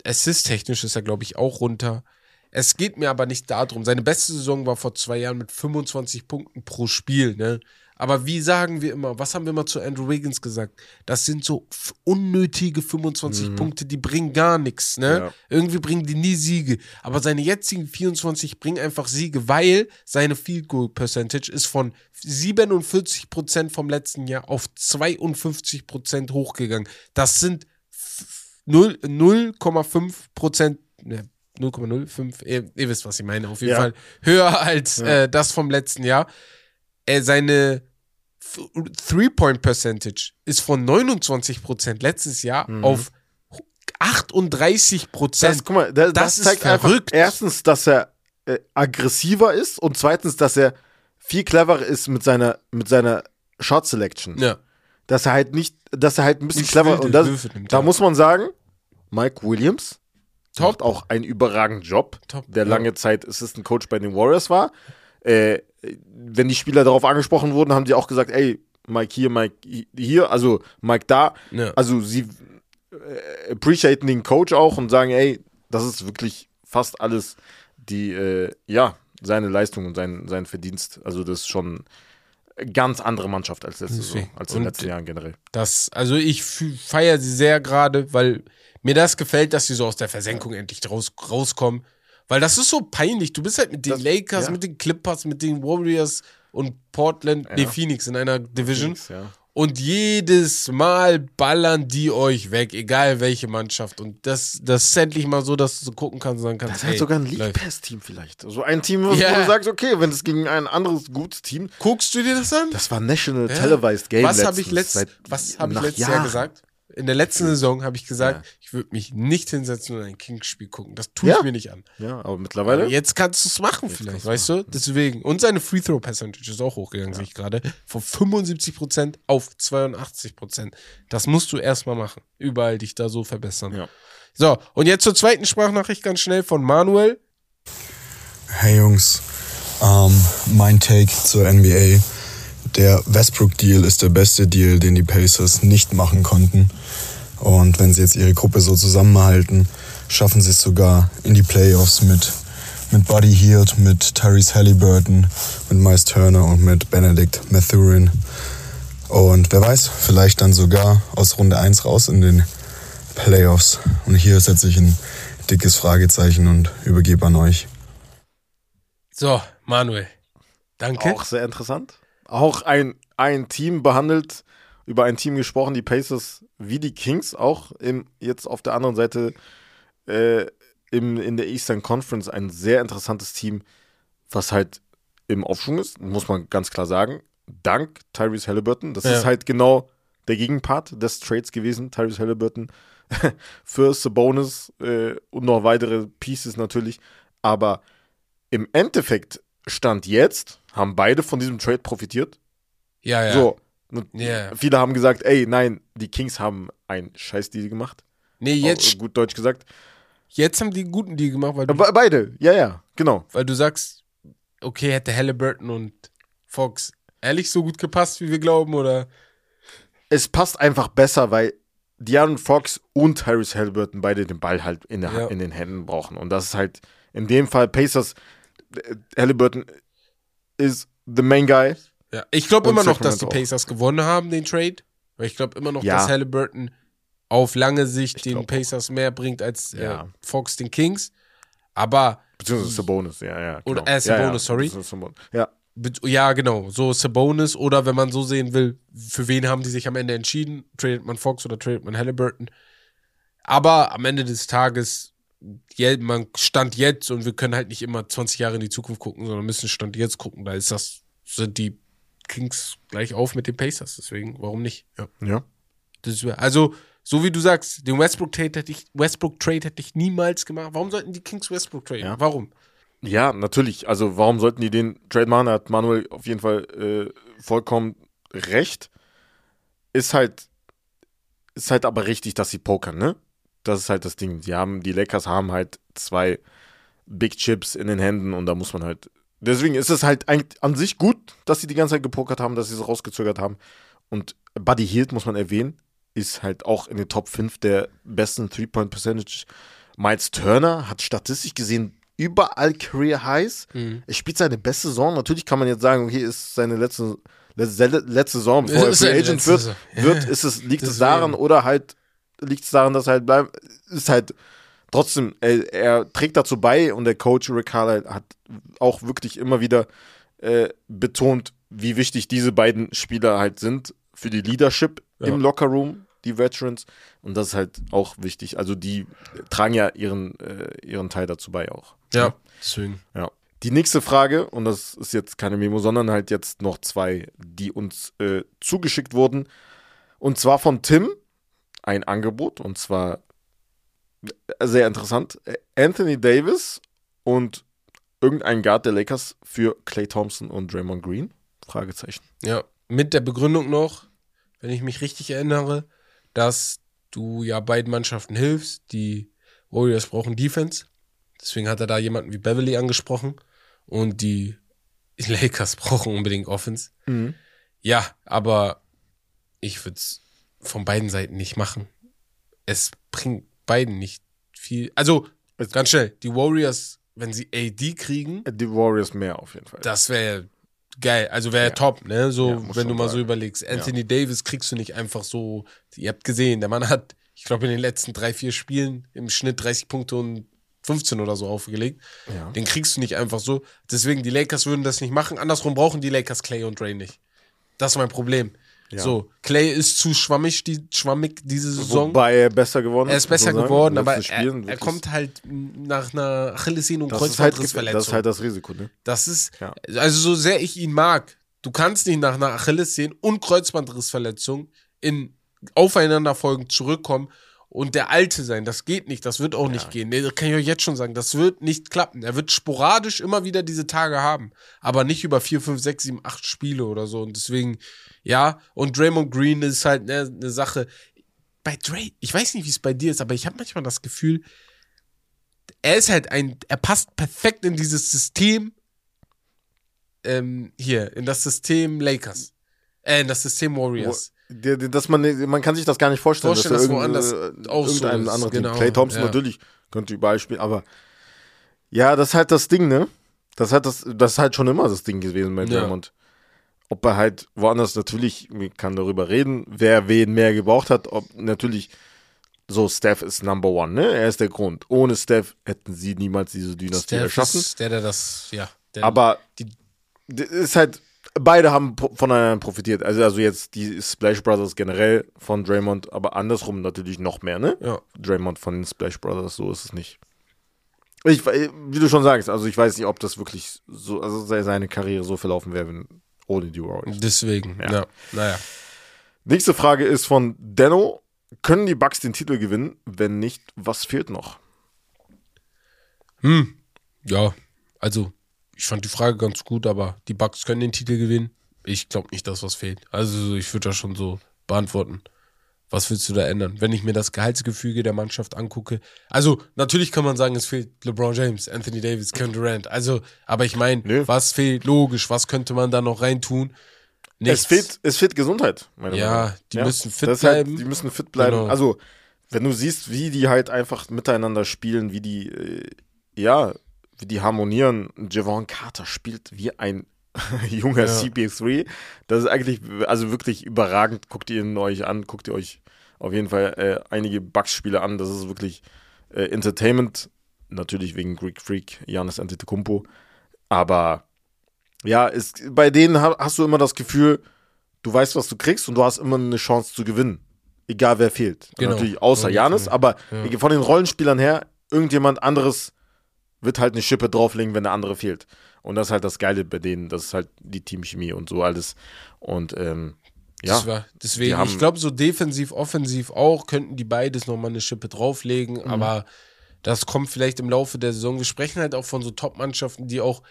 Assist-technisch ist er, glaube ich, auch runter. Es geht mir aber nicht darum. Seine beste Saison war vor zwei Jahren mit 25 Punkten pro Spiel, ne? Aber wie sagen wir immer, was haben wir immer zu Andrew Wiggins gesagt? Das sind so unnötige 25 Punkte, die bringen gar nichts, ne? Ja. Irgendwie bringen die nie Siege. Aber seine jetzigen 24 bringen einfach Siege, weil seine Field Goal Percentage ist von 47% vom letzten Jahr auf 52% hochgegangen. Das sind f- null- 0,5%, ne, 0,05, ihr, ihr wisst, was ich meine, auf jeden Ja. Fall höher als Ja. äh, das vom letzten Jahr. Äh, seine Three-Point-Percentage ist von 29% letztes Jahr Mhm. auf 38%. Das, guck mal, das, Das das ist zeigt einfach verrückt. erstens, dass er äh, aggressiver ist und zweitens, dass er viel cleverer ist mit seiner, mit seiner Shot Selection. ja. Dass er halt nicht, dass er halt ein bisschen Nicht clever wilde und das, Würfe nimmt, da ja. muss man sagen, Mike Williams Top. macht auch einen überragenden Job, Top, der ja. lange Zeit Assistant Coach bei den Warriors war. Äh, wenn die Spieler darauf angesprochen wurden, haben die auch gesagt, ey, Mike hier, Mike hier, also Mike da. Ja. Also sie äh, appreciaten den Coach auch und sagen, ey, das ist wirklich fast alles die, äh, ja, seine Leistung und sein, sein Verdienst. Also das ist schon eine ganz andere Mannschaft als letzte Saison, als in den letzten Jahren generell. Das, also ich feiere sie sehr gerade, weil mir das gefällt, dass sie so aus der Versenkung endlich raus, rauskommen. Weil das ist so peinlich. Du bist halt mit den Das- Lakers, ja. mit den Clippers, mit den Warriors und Portland, nee, Ja. Phoenix in einer Division. Ja. Und jedes Mal ballern die euch weg, egal welche Mannschaft. Und das, das ist endlich mal so, dass du so gucken kannst und sagen kannst, Das ist halt sogar ein League. Pass-Team vielleicht. So ein Team, wo Ja. du sagst, okay, wenn es gegen ein anderes gutes Team. Guckst du dir das an? Das war National Ja. Televised Game. was habe ich, letztens, letzt, seit- was hab ich nach letztes Jahr gesagt? In der letzten Saison habe ich gesagt, Ja. ich würde mich nicht hinsetzen und ein Kings-Spiel gucken. Das tue Ja. ich mir nicht an. Ja, aber mittlerweile. Jetzt kannst du es machen vielleicht, kannst weißt du? Deswegen. Und seine Free-Throw-Percentage ist auch hochgegangen, sehe ich gerade. Von 75% auf 82%. Das musst du erstmal machen. Überall dich da so verbessern. Ja. So, und jetzt zur zweiten Sprachnachricht ganz schnell von Manuel. Hey Jungs, ähm, mein Take zur NBA. Der Westbrook-Deal ist der beste Deal, den die Pacers nicht machen konnten. Und wenn sie jetzt ihre Gruppe so zusammenhalten, schaffen sie es sogar in die Playoffs mit, mit Buddy Hield, mit Tyrese Halliburton, mit Miles Turner und mit Benedict Mathurin. Und wer weiß, vielleicht dann sogar aus Runde 1 raus in den Playoffs. Und hier setze ich ein dickes Fragezeichen und übergebe an euch. So, Manuel. Danke. Auch sehr interessant. Auch ein, ein Team behandelt, über ein Team gesprochen, die Pacers wie die Kings, auch im, jetzt auf der anderen Seite äh, im, in der Eastern Conference ein sehr interessantes Team, was halt im Aufschwung ist, muss man ganz klar sagen. Dank Tyrese Halliburton. Das Ja. ist halt genau der Gegenpart des Trades gewesen. Tyrese Halliburton [laughs] für Sabonis äh, und noch weitere Pieces natürlich. Aber im Endeffekt stand jetzt, haben beide von diesem Trade profitiert. Ja, ja. So. Ja. Viele haben gesagt, ey, nein, die Kings haben einen Scheißdeal gemacht. Nee, jetzt, Auch, gut Deutsch gesagt. jetzt haben die einen guten Deal gemacht, weil du, Be beide, ja, ja, genau. weil du sagst, okay, hätte Halliburton und Fox ehrlich so gut gepasst, wie wir glauben, oder? Es passt einfach besser, weil De'Aaron Fox und Tyrese Halliburton beide den Ball halt in, der, Ja. in den Händen brauchen. Und das ist halt in dem Fall Pacers. äh, Halliburton ist the main guy. Ja, ich glaube immer noch, dass die Sacramento auch. Pacers gewonnen haben, den Trade. Weil ich glaube immer noch, Ja. dass Halliburton auf lange Sicht Ich den. Pacers mehr bringt als äh, Ja. Fox den Kings. Aber Beziehungsweise Sabonis, ja, ja. Genau. Oder, äh, Sabonis, ja, ja. sorry. Ja, Ja, genau. So Sabonis oder wenn man so sehen will, für wen haben die sich am Ende entschieden? Tradet man Fox oder tradet man Halliburton? Aber am Ende des Tages, man stand jetzt und wir können halt nicht immer 20 Jahre in die Zukunft gucken, sondern müssen Stand jetzt gucken. Da ist das, sind die Kings gleich auf mit den Pacers. Deswegen, warum nicht? Ja. ja. Wär, also, so wie du sagst, den Westbrook Trade hätte ich, Westbrook Trade hätte ich niemals gemacht. Warum sollten die Kings Westbrook traden? Ja. Warum? Ja, natürlich. Also warum sollten die den Trade machen? Hat Manuel auf jeden Fall äh, vollkommen recht. Ist halt, ist halt aber richtig, dass sie pokern, ne? Das ist halt das Ding. Die haben, die Lakers haben halt zwei Big Chips in den Händen und da muss man halt. Deswegen ist es halt eigentlich an sich gut, dass sie die ganze Zeit gepokert haben, dass sie es rausgezögert haben. Und Buddy Hield, muss man erwähnen, ist halt auch in den Top 5 der besten Three-Point-Percentage. Miles Turner hat statistisch gesehen überall Career Highs. Mhm. Er spielt seine beste Saison. Natürlich kann man jetzt sagen, okay, ist seine letzte, letzte, letzte Saison, bevor er Ist Free seine Agent wird, wird [laughs] ist es, liegt es Deswegen. daran oder halt liegt es daran, dass er halt bleibt, ist halt trotzdem, er, er trägt dazu bei und der Coach Rick Carlisle hat auch wirklich immer wieder äh, betont, wie wichtig diese beiden Spieler halt sind für die Leadership Ja. im Lockerroom, die Veterans. Und das ist halt auch wichtig. Also die tragen ja ihren, äh, ihren Teil dazu bei auch. Ja, deswegen. Ja. Die nächste Frage, und das ist jetzt keine Memo, sondern halt jetzt noch zwei, die uns äh, zugeschickt wurden. Und zwar von Tim ein Angebot, und zwar äh, sehr interessant. Anthony Davis und irgendein Guard der Lakers für Clay Thompson und Draymond Green? Fragezeichen. Ja, mit der Begründung noch, wenn ich mich richtig erinnere, dass du ja beiden Mannschaften hilfst. Die Warriors brauchen Defense. Deswegen hat er da jemanden wie Beverly angesprochen. Und die [laughs] Lakers brauchen unbedingt Offense. Ja, aber ich würde es von beiden Seiten nicht machen. Es bringt beiden nicht viel. Also, ganz schnell, die Warriors, wenn sie AD kriegen, Die Warriors mehr auf jeden Fall. das wäre geil. Also wäre Ja. top, ne? So, Ja, wenn du mal so sagen. überlegst. Anthony Davis kriegst du nicht einfach so. Ihr habt gesehen, der Mann hat, ich glaube, in den letzten drei, vier Spielen im Schnitt 30 Punkte und 15 oder so aufgelegt. Ja. Den kriegst du nicht einfach so. Deswegen, die Lakers würden das nicht machen. Andersrum brauchen die Lakers Clay und Dre nicht. Das ist mein Problem. Ja. So, Clay ist zu schwammig, die, schwammig diese Saison. Wobei er besser geworden ist. er ist besser sagen. geworden, aber er, er kommt halt nach einer Achillessehnen- und halt, Kreuzbandrissverletzung. das ist halt das Risiko, ne? Das ist, Ja. also so sehr ich ihn mag, du kannst nicht nach einer Achillessehnen- und Kreuzbandrissverletzung in aufeinanderfolgend zurückkommen und der Alte sein. Das geht nicht, das wird auch nicht gehen. Nee, Das kann ich euch jetzt schon sagen, das wird nicht klappen. Er wird sporadisch immer wieder diese Tage haben, aber nicht über vier, fünf, sechs, sieben, acht Spiele oder so. Und deswegen, ja, und Draymond Green ist halt eine ne Sache. Bei Dre, ich weiß nicht, wie es bei dir ist, aber ich habe manchmal das Gefühl, er ist halt ein, er passt perfekt in dieses System, ähm, hier, in das System Lakers. Äh, in das System Warriors. Dass man, man kann sich das gar nicht vorstellen, Vorstellen, dass dass er irgend, auch so irgendein ist, anderes genau, Team. Clay Thompson ja. natürlich könnte überall spielen, aber ja, das ist halt das Ding, ne? Das hat das, das ist halt schon immer das Ding gewesen bei Ja. Ob er halt woanders natürlich, man kann darüber reden, wer wen mehr gebraucht hat, ob natürlich so Steph ist Number One, ne? Er ist der Grund. Ohne Steph hätten sie niemals diese Dynastie Steph erschaffen. ist der, der das, ja. Der, Aber die- ist halt, beide haben voneinander profitiert. Also, also jetzt die Splash Brothers generell von Draymond, aber andersrum natürlich noch mehr, ne? ja. Draymond von den Splash Brothers, so ist es nicht. Ich, wie du schon sagst, also ich weiß nicht, ob das wirklich so, also se- seine Karriere so verlaufen wäre, wenn ohne die Warriors. Deswegen, Ja. ja. Naja. Nächste Frage ist von Denno. Können die Bucks den Titel gewinnen? Wenn nicht, was fehlt noch? Hm. Ja, also, ich fand die Frage ganz gut, aber die Bucks können den Titel gewinnen. Ich glaube nicht, dass was fehlt. Also, ich würde das schon so beantworten. Was willst du da ändern? Wenn ich mir das Gehaltsgefüge der Mannschaft angucke. Also, natürlich kann man sagen, es fehlt LeBron James, Anthony Davis, Kevin Durant. Also, aber ich meine, was fehlt? Logisch, was könnte man da noch reintun? Es fehlt, es fehlt Gesundheit, meiner Ja, Meinung die müssen fit ist halt, bleiben. die müssen fit bleiben. Genau. Also, wenn du siehst, wie die halt einfach miteinander spielen, wie die, äh, ja, wie die harmonieren. Javon Carter spielt wie ein [laughs] junger Ja. CP3. Das ist eigentlich, also wirklich überragend. Guckt ihr ihn euch an, guckt ihr euch auf jeden Fall äh, einige Bugs-Spiele an. Das ist wirklich äh, Entertainment natürlich wegen Greek Freak, Janis Antetokounmpo. Aber ja, es, bei denen ha- hast du immer das Gefühl, du weißt, was du kriegst und du hast immer eine Chance zu gewinnen. Egal wer fehlt. Genau. Natürlich außer Ja, Janis, aber Ja. von den Rollenspielern her, irgendjemand anderes wird halt eine Schippe drauflegen, wenn der andere fehlt. Und das ist halt das Geile bei denen, das ist halt die Teamchemie und so alles. Und ähm, ja, Das war, deswegen, haben- ich glaube, so defensiv, offensiv auch, könnten die beides nochmal eine Schippe drauflegen, Mhm. aber das kommt vielleicht im Laufe der Saison. Wir sprechen halt auch von so Top-Mannschaften, die auch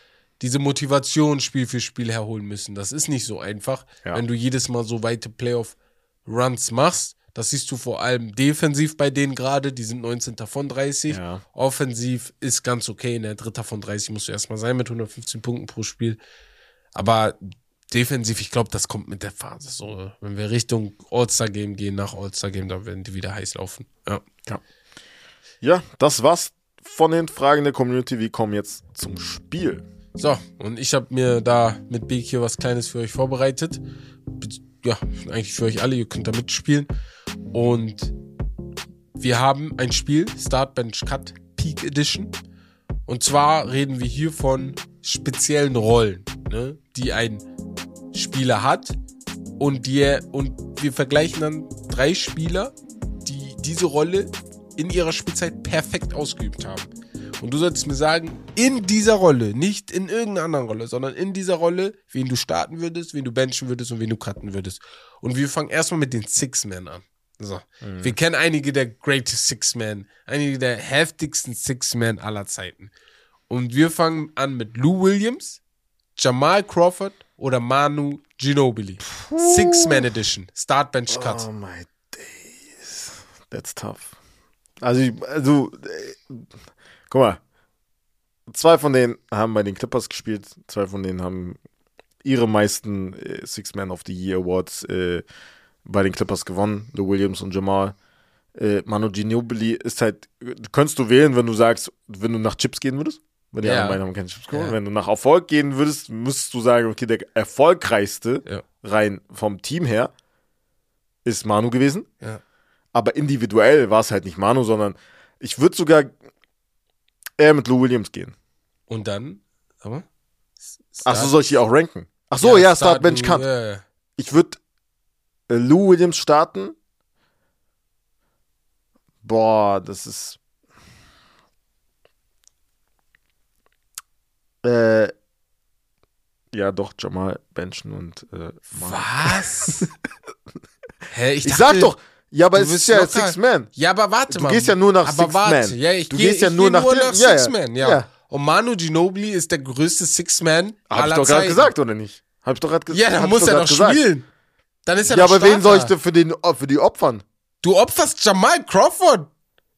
diese Motivation Spiel für Spiel herholen müssen. Das ist nicht so einfach, Ja. wenn du jedes Mal so weite Playoff-Runs machst. Das siehst du vor allem defensiv bei denen gerade. Die sind 19. von 30. Ja. Offensiv ist ganz okay. In der Dritter von 30 musst du erstmal sein mit 115 Punkten pro Spiel. Aber defensiv, ich glaube, das kommt mit der Phase. So, wenn wir Richtung All-Star-Game gehen, nach All-Star-Game, da werden die wieder heiß laufen. Ja. ja, das war's von den Fragen der Community. Wir kommen jetzt zum Spiel. So, und ich habe mir da mit Beek hier was Kleines für euch vorbereitet. Be- Ja, eigentlich für euch alle, ihr könnt da mitspielen. Und wir haben ein Spiel, Start Bench Cut Peak Edition. Und zwar reden wir hier von speziellen Rollen, ne, die ein Spieler hat. Und, die und wir vergleichen dann drei Spieler, die diese Rolle in ihrer Spielzeit perfekt ausgeübt haben. Und du solltest mir sagen, in dieser Rolle, nicht in irgendeiner anderen Rolle, sondern in dieser Rolle, wen du starten würdest, wen du benchen würdest und wen du cutten würdest. Und wir fangen erstmal mit den Six-Men an. So. Wir kennen einige der greatest Six-Men, einige der heftigsten Six-Men aller Zeiten. Und wir fangen an mit Lou Williams, Jamal Crawford oder Manu Ginobili. Six-Man Edition. Start Bench Cut. Oh my days. That's tough. Also, also äh, guck mal. Zwei von denen haben bei den Clippers gespielt. Zwei von denen haben ihre meisten äh, Six Man of the Year Awards äh, bei den Clippers gewonnen. Lou Williams und Jamal. Äh, Manu Ginobili ist halt, könntest du wählen, wenn du sagst, wenn du nach Chips gehen würdest? Weil die Ja. anderen beiden haben keine Chips gewonnen. Ja. Wenn du nach Erfolg gehen würdest, müsstest du sagen, okay, der erfolgreichste Ja. rein vom Team her ist Manu gewesen. Ja. Aber individuell war es halt nicht Manu, sondern ich würde sogar eher mit Lou Williams gehen. Und dann, aber? Achso, soll ich die auch ranken? Ach so, ja, Start starten, Bench Cut. Ja, ja. Ich würde äh, Lou Williams starten. Boah, das ist. Äh, ja, doch, Jamal benchen und äh. Was? [laughs] Hä, Ich dachte, sag doch, ja, aber du es ist ja locker- Six Man. Ja, aber warte Du mal. gehst ja nur nach aber Six warte. Man. Ja, ich Du geh, gehst ja ich nur geh nach nur nach ja, Six ja. Man, ja. Ja. Und Manu Ginobili ist der größte Six Man Hab aller ich doch gerade gesagt, oder nicht? Hab ich doch gerade Ja, dann ich muss er doch gesagt. spielen. Dann ist er Ja, aber wen soll ich Starter. denn für, den, für die opfern? Du opferst Jamal Crawford.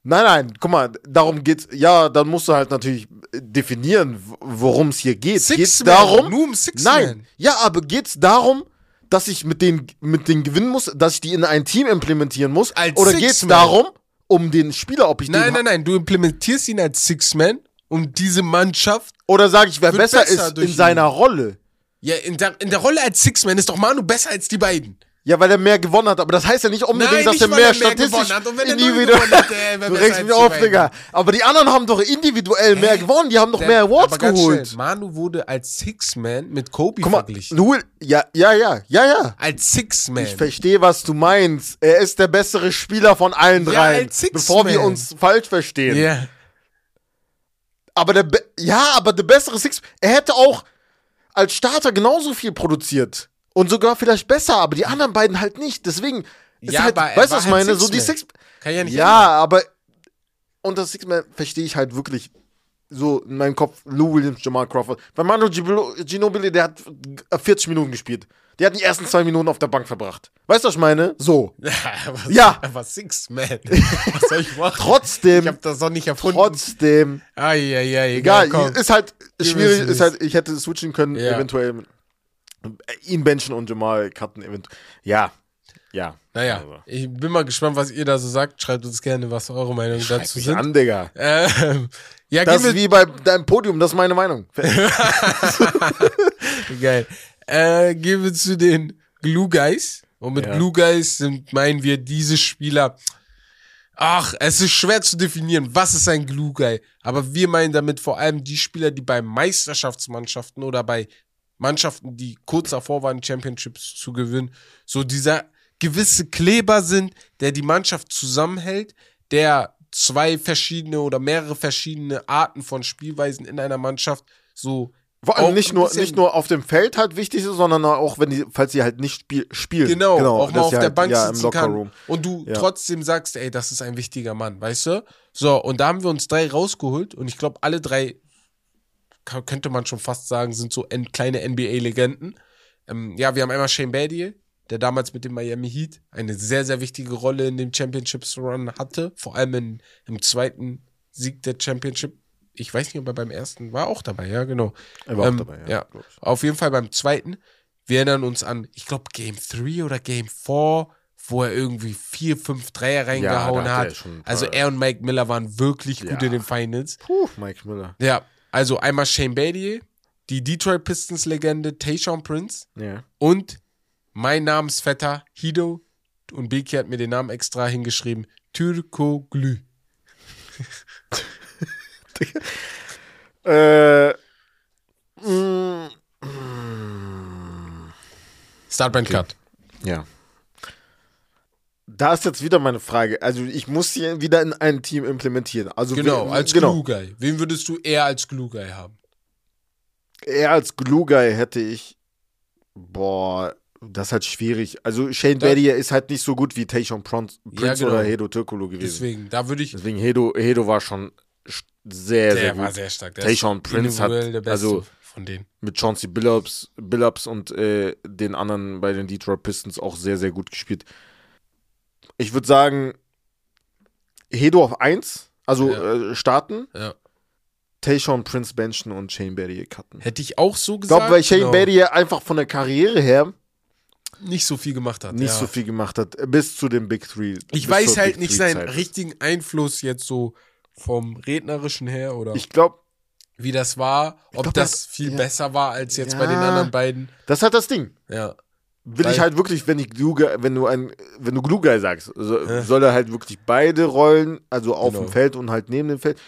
Nein, nein, guck mal, darum geht's. Ja, dann musst du halt natürlich definieren, worum es hier geht. Six geht's Man, darum? nur um Six nein. Man. Ja, aber geht's darum, dass ich mit denen, mit denen gewinnen muss, dass ich die in ein Team implementieren muss? Als Oder Six geht's Man. darum, um den Spieler, ob ich Nein, den nein, nein. Du implementierst ihn als Six Man, um diese Mannschaft. Oder sage ich, wer besser, besser ist in ihn. seiner Rolle? Ja, in der, in der Rolle als Six Man ist doch Manu besser als die beiden. Ja, weil er mehr gewonnen hat, aber das heißt ja nicht unbedingt, Nein, dass nicht, er mehr mehr statistisch hat. Und wenn null individuell. hat, äh, du regst mich auf. Digga. Aber die anderen haben doch individuell mehr gewonnen. Die haben doch mehr Awards geholt. Schnell, Manu wurde als Six Man mit Kobe Guck mal, verglichen. Lou, ja, ja, ja, ja, ja. Als Six Man. Ich verstehe, was du meinst. Er ist der bessere Spieler von allen Ja, dreien. als Six bevor wir uns falsch verstehen. Ja. Aber der, ja, aber der bessere Six, er hätte auch als Starter genauso viel produziert. Und sogar vielleicht besser, aber die anderen beiden halt nicht. Deswegen ist Ja, halt, aber weißt du, was ich halt meine? So die Six-Man. Six, Kann ja nicht ja, aber unter Six-Man verstehe ich halt wirklich so in meinem Kopf Lou Williams, Jamal Crawford. Weil Manu Ginobili, der hat 40 Minuten gespielt. Der hat die ersten zwei Minuten auf der Bank verbracht. Weißt du, was ich meine? So. [laughs] aber, Ja. Aber Six Man. [laughs] Was soll ich machen? Trotzdem, Ich hab das doch nicht erfunden. trotzdem, Eieiei, egal, egal, komm. ist halt schwierig, ist halt, ich hätte switchen können, Ja. eventuell ihn benchen und Jamal cutten, eventuell. Ja, ja. Naja, Also. ich bin mal gespannt, was ihr da so sagt. Schreibt uns gerne, was eure Meinungen Schreib dazu sind. an, Digga. Ähm, ja, Das ist wie bei deinem Podium, das ist meine Meinung. [laughs] geil. Äh, gehen wir zu den Glue Guys. Und mit Ja. Glue Guys sind, meinen wir diese Spieler. Ach, es ist schwer zu definieren, was ist ein Glue Guy. Aber wir meinen damit vor allem die Spieler, die bei Meisterschaftsmannschaften oder bei Mannschaften, die kurz davor waren, Championships zu gewinnen, so dieser gewisse Kleber sind, der die Mannschaft zusammenhält, der zwei verschiedene oder mehrere verschiedene Arten von Spielweisen in einer Mannschaft so Vor allem nicht nur, nicht nur auf dem Feld halt wichtig ist, sondern auch, wenn die, falls sie halt nicht spiel, spielen. Genau, auch mal auf der halt, Bank ja, sitzen kann und du Ja. trotzdem sagst, ey, das ist ein wichtiger Mann, weißt du? So, und da haben wir uns drei rausgeholt und ich glaube, alle drei, könnte man schon fast sagen, sind so kleine NBA-Legenden. Ähm, ja, wir haben einmal Shane Battier, der damals mit dem Miami Heat eine sehr, sehr wichtige Rolle in dem Championships-Run hatte, vor allem in, im zweiten Sieg der Championship. Ich weiß nicht, ob er beim ersten war auch dabei, ja, genau. Er war Ähm, auch dabei, ja. ja. Auf jeden Fall beim zweiten. Wir erinnern uns an, ich glaube, Game 3 oder Game 4, wo er irgendwie vier, fünf Dreier reingehauen da hat er Also er und Mike Miller waren wirklich gut Ja. in den Finals. Puh, Mike Miller. Ja, also einmal Shane Battier, die Detroit Pistons Legende Tayshaun Prince Ja. und mein Namensvetter Hido und Beki hat mir den Namen extra hingeschrieben, Türkoglü. [laughs] Äh, mm, mm, Startband Cut. ja. Da ist jetzt wieder meine Frage. Also ich muss sie wieder in ein Team implementieren. Also Genau, wir- als genau. Glue Guy. Wen würdest du eher als Glue Guy haben? Eher als Glue Guy hätte ich. Boah, das ist halt schwierig. Also Shane Battier ist halt nicht so gut wie Tayshaun Prince, Prince genau. oder Hedo Türkolo gewesen. Deswegen, da würde ich. Deswegen Hedo, Hedo war schon sch- sehr, sehr Der gut. war sehr stark. Tayshaun Prince hat- individuell der Beste also- von denen. mit Chauncey Billups, Billups und äh, den anderen bei den Detroit Pistons auch sehr, sehr gut gespielt. Ich würde sagen, Hedo auf 1, also Ja. äh, starten, Ja. Tayshaun Prince benchen und Shane Battier cutten. Hätte ich auch so Ich gesagt. glaube, weil Shane genau, Battier einfach von der Karriere her nicht so viel gemacht hat. nicht ja. so viel gemacht hat, bis zu den Big Three. Ich weiß halt Big nicht seinen richtigen Einfluss jetzt so vom rednerischen her oder Ich glaube, wie das war, ob glaub, das das- viel ja. besser war als jetzt bei den Ja. anderen beiden. das halt das Ding. Ja. Will Weil- ich halt wirklich, wenn ich Glue wenn du ein, wenn du Glue Guy sagst, so, Ja. soll er halt wirklich beide Rollen, also auf Genau. dem Feld und halt neben dem Feld.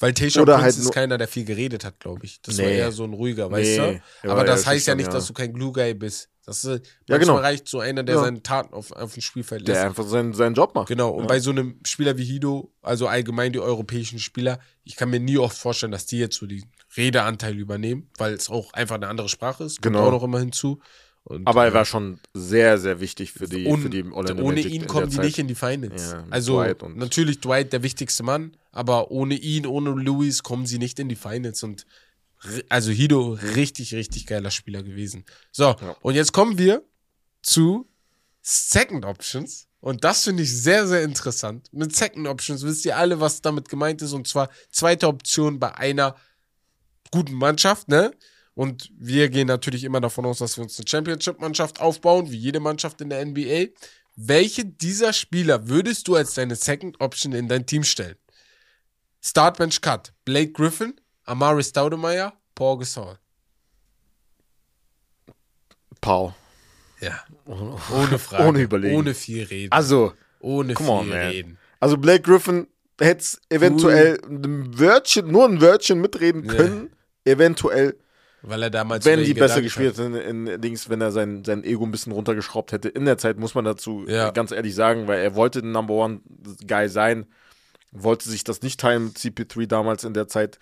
Weil Tayshaun Prince halt ist keiner, der viel geredet hat, glaube ich. Das war Nee. eher so ein ruhiger, weißt Nee, du? er Aber war das eher heißt ja nicht, ja. dass du kein Glue Guy bist. Das ist, Ja, manchmal genau. reicht so einer, der Ja. seine Taten auf, auf dem Spielfeld lässt. Der einfach seinen, seinen Job macht. Genau, und Ja. bei so einem Spieler wie Hido, also allgemein die europäischen Spieler, ich kann mir nie oft vorstellen, dass die jetzt so den Redeanteil übernehmen, weil es auch einfach eine andere Sprache ist. Kommt Genau. auch noch immer hinzu. Und, Aber er äh, war schon sehr, sehr wichtig für die, für die Orlando ohne Magic ihn kommen die Zeit. nicht in die Finals. Ja, also Dwight natürlich Dwight der wichtigste Mann, aber ohne ihn, ohne Louis kommen sie nicht in die Finals. Und also Hido, richtig, richtig geiler Spieler gewesen. So, und jetzt kommen wir zu Second Options. Und das finde ich sehr, sehr interessant. Mit Second Options wisst ihr alle, was damit gemeint ist. Und zwar zweite Option bei einer guten Mannschaft, ne? Und wir gehen natürlich immer davon aus, dass wir uns eine Championship-Mannschaft aufbauen, wie jede Mannschaft in der NBA. Welche dieser Spieler würdest du als deine Second Option in dein Team stellen? Startbench Cut. Blake Griffin, Amari Staudemeyer, Paul Gasol. Pau. Ja. Ohne [laughs] Frage. Ohne Überlegen. Ohne viel reden. Also, Ohne viel on, reden. also Blake Griffin hätte es eventuell ein Wörtchen, nur ein Wörtchen mitreden Ja. können. Eventuell, Weil er damals wenn die besser gespielt hätten, in, in Dings, wenn er sein, sein Ego ein bisschen runtergeschraubt hätte. In der Zeit muss man dazu Ja. ganz ehrlich sagen, weil er wollte den Number One Guy sein, wollte sich das nicht teilen mit CP3 damals in der Zeit.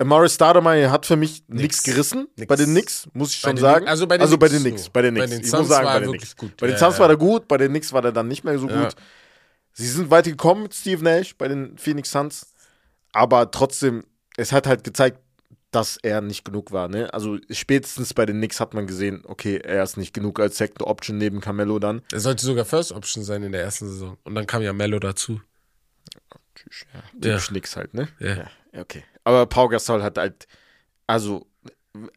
Amari Stoudemire hat für mich nichts gerissen Nix. bei den Knicks, muss ich Bei schon sagen. Also bei den also bei Knicks den Knicks, so. bei den Bei Knicks. den ich Suns muss sagen, war bei er den Knicks. gut. Bei den Ja, Suns ja. war er gut, bei den Knicks war er dann nicht mehr so Ja. gut. Sie sind weit gekommen mit Steve Nash bei den Phoenix Suns, aber trotzdem, es hat halt gezeigt, dass er nicht genug war. Ne? Also spätestens bei den Knicks hat man gesehen, okay, er ist nicht genug als Second Option neben Carmelo dann. Er sollte sogar First Option sein in der ersten Saison. Und dann kam ja Mello dazu. Ja, Ja. typisch Knicks halt, ne? Ja. ja, okay. Aber Pau Gasol hat halt, also,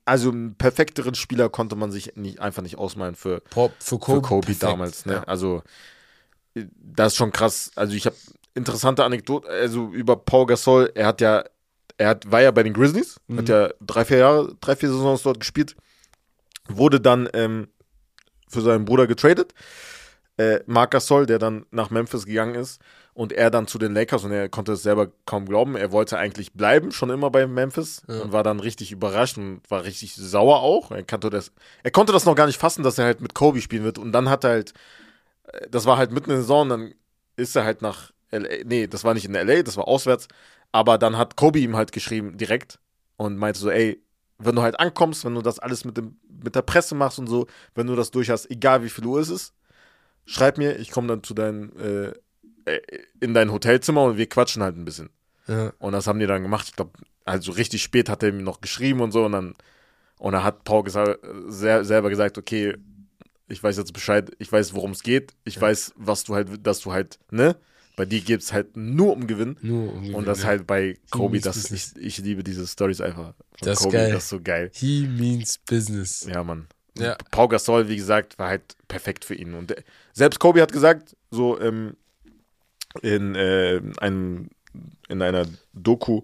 also einen perfekteren Spieler konnte man sich nicht, einfach nicht ausmalen für, Pop für Kobe, für Kobe perfekt. damals. Ne? Ja. Also, das ist schon krass. Also, ich habe interessante Anekdote, also über Paul Gasol. Er hat ja, er hat, war ja bei den Grizzlies, Mhm. hat ja drei, vier Jahre, drei, vier Saisons dort gespielt, wurde dann ähm, für seinen Bruder getradet. äh, Marc Gasol, der dann nach Memphis gegangen ist und er dann zu den Lakers und er konnte es selber kaum glauben. Er wollte eigentlich bleiben, schon immer bei Memphis Ja. und war dann richtig überrascht und war richtig sauer auch. Er konnte das, er konnte das noch gar nicht fassen, dass er halt mit Kobe spielen wird und dann hat er halt, äh, das war halt mitten in der Saison, dann ist er halt nach LA, nee, das war nicht in LA, das war auswärts, aber dann hat Kobe ihm halt geschrieben direkt und meinte so, ey, wenn du halt ankommst, wenn du das alles mit, dem, mit der Presse machst und so, wenn du das durch hast, egal wie viel Uhr es ist, schreib mir, ich komme dann zu dein, äh, äh, in dein Hotelzimmer und wir quatschen halt ein bisschen. Ja. Und das haben die dann gemacht. Ich glaube, also richtig spät hat er ihm noch geschrieben und so und dann und da hat Paul gesa sehr, selber gesagt, okay, ich weiß jetzt Bescheid, ich weiß, worum es geht, ich weiß, was du halt, dass du halt, ne? Bei dir geht es halt nur um Gewinn. Nur um Und das Gewinn, halt bei Kobe, das ich, business. ich liebe diese Stories einfach. Von Das ist Kobe, geil. das ist so geil. He means business. Ja, Mann. Ja. Pau Gasol, wie gesagt, war halt perfekt für ihn. Und der, selbst Kobe hat gesagt, so ähm, in, äh, einem, in einer Doku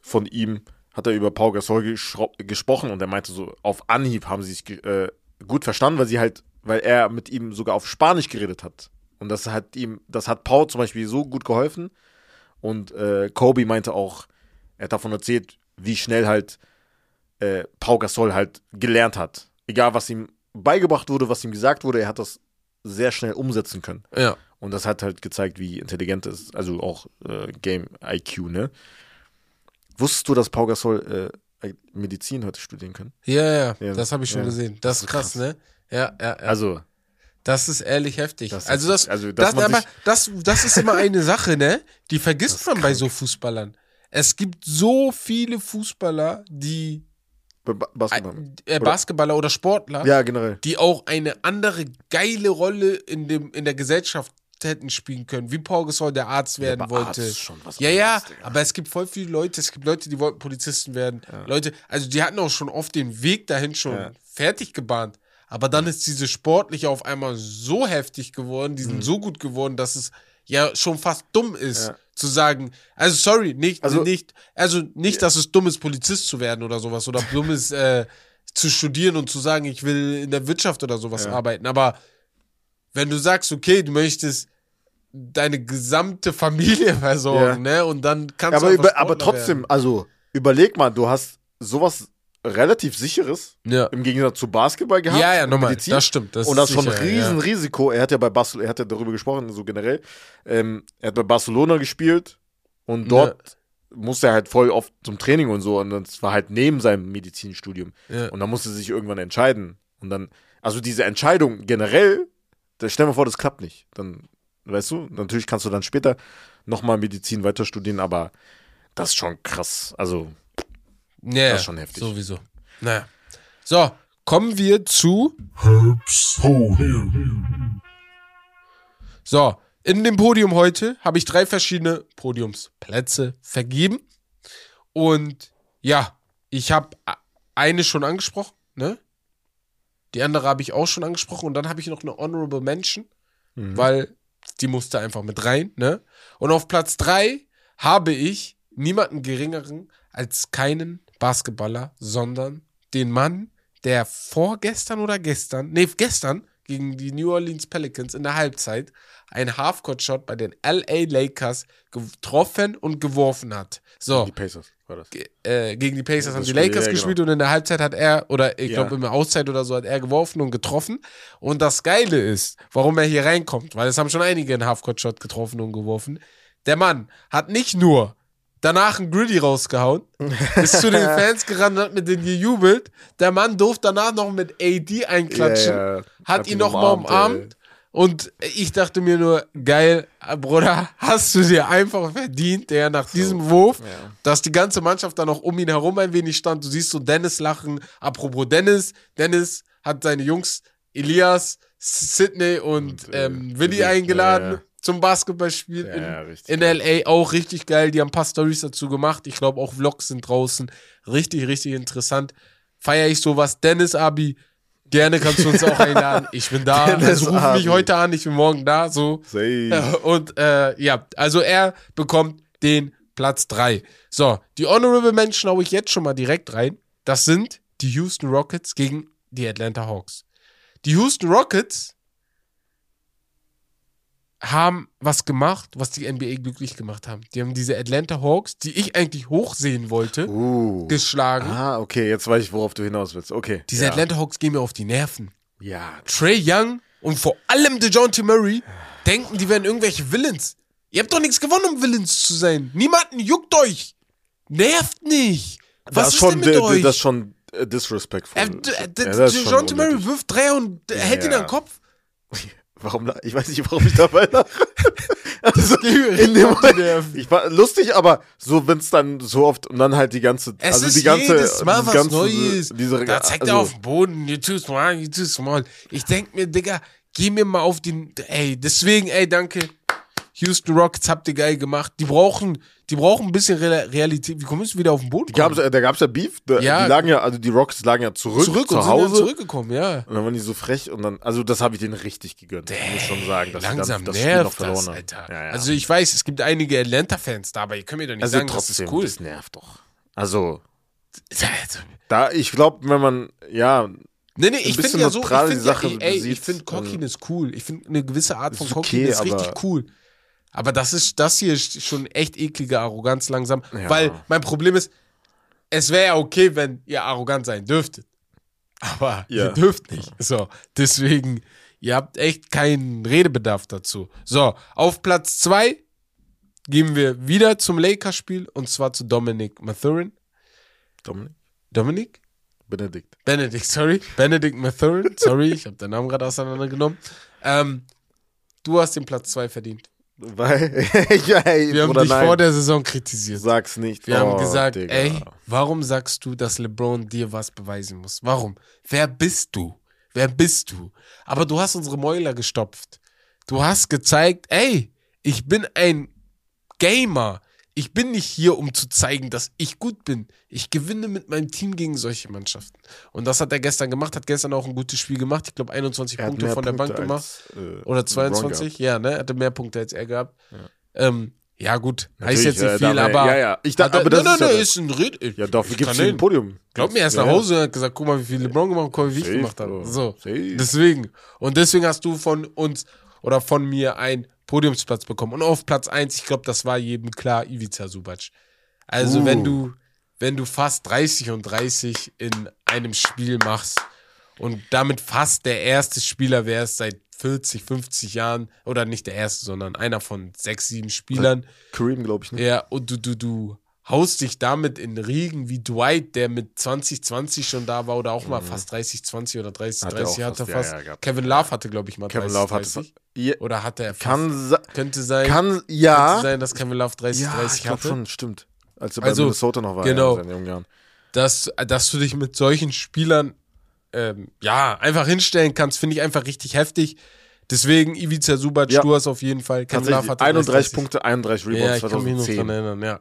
von ihm, hat er über Pau Gasol gesprochen und er meinte so, auf Anhieb haben sie sich äh, gut verstanden, weil sie halt, weil er mit ihm sogar auf Spanisch geredet hat. Und das hat ihm, das hat Pau zum Beispiel so gut geholfen. Und äh, Kobe meinte auch, er hat davon erzählt, wie schnell halt äh, Pau Gasol halt gelernt hat. Egal, was ihm beigebracht wurde, was ihm gesagt wurde, er hat das sehr schnell umsetzen können. Ja. Und das hat halt gezeigt, wie intelligent er ist. Also auch äh, Game IQ, ne? Wusstest du, dass Pau Gasol äh, Medizin heute studieren kann? Ja, ja, Ja, das habe ich schon ja. gesehen. Das, ist ist krass, krass. ne? Ja, ja, ja. Also, Das ist ehrlich heftig. Das ist- also das, also, das, man aber das, das ist immer eine Sache, ne? Die vergisst Das man bei so Fußballern. Es gibt so viele Fußballer, die Ba- Ba- Basketball. äh, Basketballer oder Sportler, ja, generell. die auch eine andere geile Rolle in dem in der Gesellschaft hätten spielen können, wie Paul Gasol der Arzt werden Arzt wollte. ist schon was ja, ja, anderes, aber es gibt voll viele Leute, es gibt Leute, die wollten Polizisten werden. Leute, also die hatten auch schon oft den Weg dahin schon Ja. fertig gebahnt. Aber dann ist diese sportliche auf einmal so heftig geworden, die sind Mhm. so gut geworden, dass es ja schon fast dumm ist, Ja. zu sagen, also sorry, nicht, Also- nicht, also nicht, dass es dumm ist, Polizist zu werden oder sowas oder dumm ist, äh, zu studieren und zu sagen, ich will in der Wirtschaft oder sowas Ja. arbeiten. Aber wenn du sagst, okay, du möchtest deine gesamte Familie [laughs] versorgen, ne? Und dann kannst Ja, du aber, über, aber trotzdem, also überleg mal, du hast sowas relativ sicheres. Ja. im Gegensatz zu Basketball gehabt. Ja, ja, nochmal. Medizin. Das stimmt. Das und das ist schon ein sicher, ja. Riesenrisiko. Er hat ja bei Barcelona, er hat ja darüber gesprochen, so generell. Ähm, er hat bei Barcelona gespielt und dort musste er halt voll oft zum Training und so. Und das war halt neben seinem Medizinstudium. Ja. Und dann musste er sich irgendwann entscheiden. Und dann, also diese Entscheidung generell, da stell dir vor, das klappt nicht. Dann, weißt du, natürlich kannst du dann später nochmal Medizin weiter studieren, aber das ist schon krass. Also, Ja, Das ist schon heftig. Sowieso. Naja. So, kommen wir zu. So, in dem Podium heute habe ich drei verschiedene Podiumsplätze vergeben. Und ja, ich habe eine schon angesprochen, ne? Die andere habe ich auch schon angesprochen. Und dann habe ich noch eine Honorable Mention, weil die musste einfach mit rein, ne? Und auf Platz drei habe ich niemanden geringeren als keinen Basketballer, sondern den Mann, der vorgestern oder gestern, nee, gestern gegen die New Orleans Pelicans in der Halbzeit einen Halfcourt-Shot bei den LA Lakers getroffen und geworfen hat. So, die Pacers war das. ge- äh, gegen die Pacers Das haben die Lakers ja, genau. gespielt und in der Halbzeit hat er, oder ich Ja. glaube in der Auszeit oder so, hat er geworfen und getroffen. Und das Geile ist, warum er hier reinkommt, weil es haben schon einige einen Halfcourt-Shot getroffen und geworfen. Der Mann hat nicht nur danach einen Gritty rausgehauen, ist zu den [laughs] Fans gerannt und hat mit denen gejubelt. Der Mann durfte danach noch mit AD einklatschen, Ja, ja. hat, ihn noch mal umarmt. Und ich dachte mir nur, geil, Bruder, hast du dir einfach verdient, der nach diesem Wurf, Ja. dass die ganze Mannschaft dann auch um ihn herum ein wenig stand. Du siehst so Dennis lachen. Apropos Dennis, Dennis hat seine Jungs Elias, Sidney und, Und, äh, ähm, Willi Willi, eingeladen ja, ja. Zum Basketballspiel Ja, in, in. LA. Auch richtig geil. Die haben ein paar Stories dazu gemacht. Ich glaube, auch Vlogs sind draußen. Richtig, richtig interessant. Feier ich sowas. Dennis Abi, gerne kannst du uns auch [laughs] einladen. Ich bin da. Also ruf mich Abi. heute an, ich bin morgen da. So. Safe. [laughs] Und äh, ja, also er bekommt den Platz 3. So, die Honorable Mention haue ich jetzt schon mal direkt rein. Das sind die Houston Rockets gegen die Atlanta Hawks. Die Houston Rockets haben was gemacht, was die NBA glücklich gemacht haben. Die haben diese Atlanta Hawks, die ich eigentlich hochsehen wollte, Uh. geschlagen. Ah, okay, jetzt weiß ich, worauf du hinaus willst. Okay. Diese ja. Atlanta Hawks gehen mir auf die Nerven. Ja. Trey Young und vor allem DeJounte Murray denken, die wären irgendwelche Villains. Ihr habt doch nichts gewonnen, um Villains zu sein. Niemanden juckt euch. Nervt nicht. Was das ist schon, denn mit euch? Das ist schon disrespectful. Äh, Ja, DeJounte Murray wirft Dreier und hält ihn an den Kopf. [laughs] Warum? Ich weiß nicht, warum ich dabei lache. [laughs] Also, [laughs] in dem Moment, ich war lustig, aber so, wenn es dann so oft und dann halt die ganze, Es also ist die ganze, jedes Mal was ganze, Neues. Diese, da zeigt also, er auf den Boden, you too small, you too small. Ich denk mir, Digga, geh mir mal auf den, ey, deswegen, ey, danke. Houston Rockets habt ihr geil gemacht. Die brauchen, die brauchen ein bisschen Re Realität. Wie kommst du wieder auf den Boden? Gab's, da gab es ja Beef, da, Ja. die lagen ja, also die Rockets lagen ja zurück, zurück zu und Hause. zurückgekommen, ja. Und dann waren die so frech und dann, also das habe ich denen richtig gegönnt. Ich muss schon sagen, dass Langsam das Spiel noch verloren das. Alter. Ja, ja. Also ich weiß, es gibt einige Atlanta-Fans da, aber ihr könnt mir doch nicht also sagen, trotzdem, das ist cool. das nervt doch. Also, [laughs] Also, da, ich glaube, wenn man, ja, Nee, nee, ich finde ja so, ich finde ja, Sache ey, ey, ich finde Cockiness cool. Ich finde eine gewisse Art von Ist Cockiness okay, richtig cool. Aber das ist, das hier ist schon echt eklige Arroganz langsam. Ja. Weil mein Problem ist, es wäre ja okay, wenn ihr arrogant sein dürftet. Aber Ja. ihr dürft nicht. So, deswegen, ihr habt echt keinen Redebedarf dazu. So, auf Platz zwei gehen wir wieder zum Lakers-Spiel und zwar zu Dominic Mathurin. Dominik, Dominic? Benedikt. Benedict, sorry. Benedict Mathurin, sorry, ich habe den Namen gerade auseinandergenommen. Ähm, du hast den Platz 2 verdient. Weil, [laughs] ja, ey, Wir haben dich nein, vor der Saison kritisiert. sag's nicht. Wir haben Oh, gesagt, Digga. ey, warum sagst du, dass LeBron dir was beweisen muss? Warum? Wer bist du? Wer bist du? Aber du hast unsere Mäuler gestopft. Du hast gezeigt, ey, ich bin ein Gamer. Ich bin nicht hier, um zu zeigen, dass ich gut bin. Ich gewinne mit meinem Team gegen solche Mannschaften. Und das hat er gestern gemacht, hat gestern auch ein gutes Spiel gemacht. Ich glaube, 21 Er hat Punkte von der Bank Punkte gemacht. als, äh, Oder LeBron 22? Ja, ne? Hatte mehr Punkte als er gehabt. Ja, ähm, ja gut. heißt Natürlich, jetzt nicht äh, viel, aber. ja, ja. Ich dachte, er- aber das nein, ist nein, ja nein, das. ist ein Red. Ja, dafür ich gibt's kann ein. Podium. Glaub mir, er ist Ja, nach ja. Hause und hat gesagt, guck mal, wie viel LeBron gemacht und guck mal, wie ich Safe, gemacht habe. So. Safe. Deswegen. Und deswegen hast du von uns oder von mir einen Podiumsplatz bekommen. Und auf Platz 1, ich glaube, das war jedem klar, Ivica Subac. Also, Uh. wenn du, wenn du fast 30 und 30 in einem Spiel machst und damit fast der erste Spieler wärst seit 40, 50 Jahren, oder nicht der erste, sondern einer von sechs, sieben Spielern, Kareem, glaube ich, ne? ja, und du, du, du haust dich damit in Riegen wie Dwight, der mit 20, 20 schon da war oder auch mal fast 30, 20 oder 30, Mhm. Hat er 30 auch hatte fast, ja, ja. Kevin Love hatte, glaube ich, mal 30, Kevin Love hat es. 30. Ja, Oder hatte er kann, könnte sein. kann, ja. Könnte sein, dass Kevin Love 30, ja, 30 ich hatte. schon, stimmt. Als er Also, bei Minnesota noch war, genau. ja, in jungen Jahren. dass, dass du dich mit solchen Spielern ähm, ja einfach hinstellen kannst, finde ich einfach richtig heftig. Deswegen Ivica Subac, Ja. du hast auf jeden Fall. Kevin Love hatte 31 30. Punkte, 31 Ja, Rebounds ich kann mich noch 2010. dran erinnern, ja.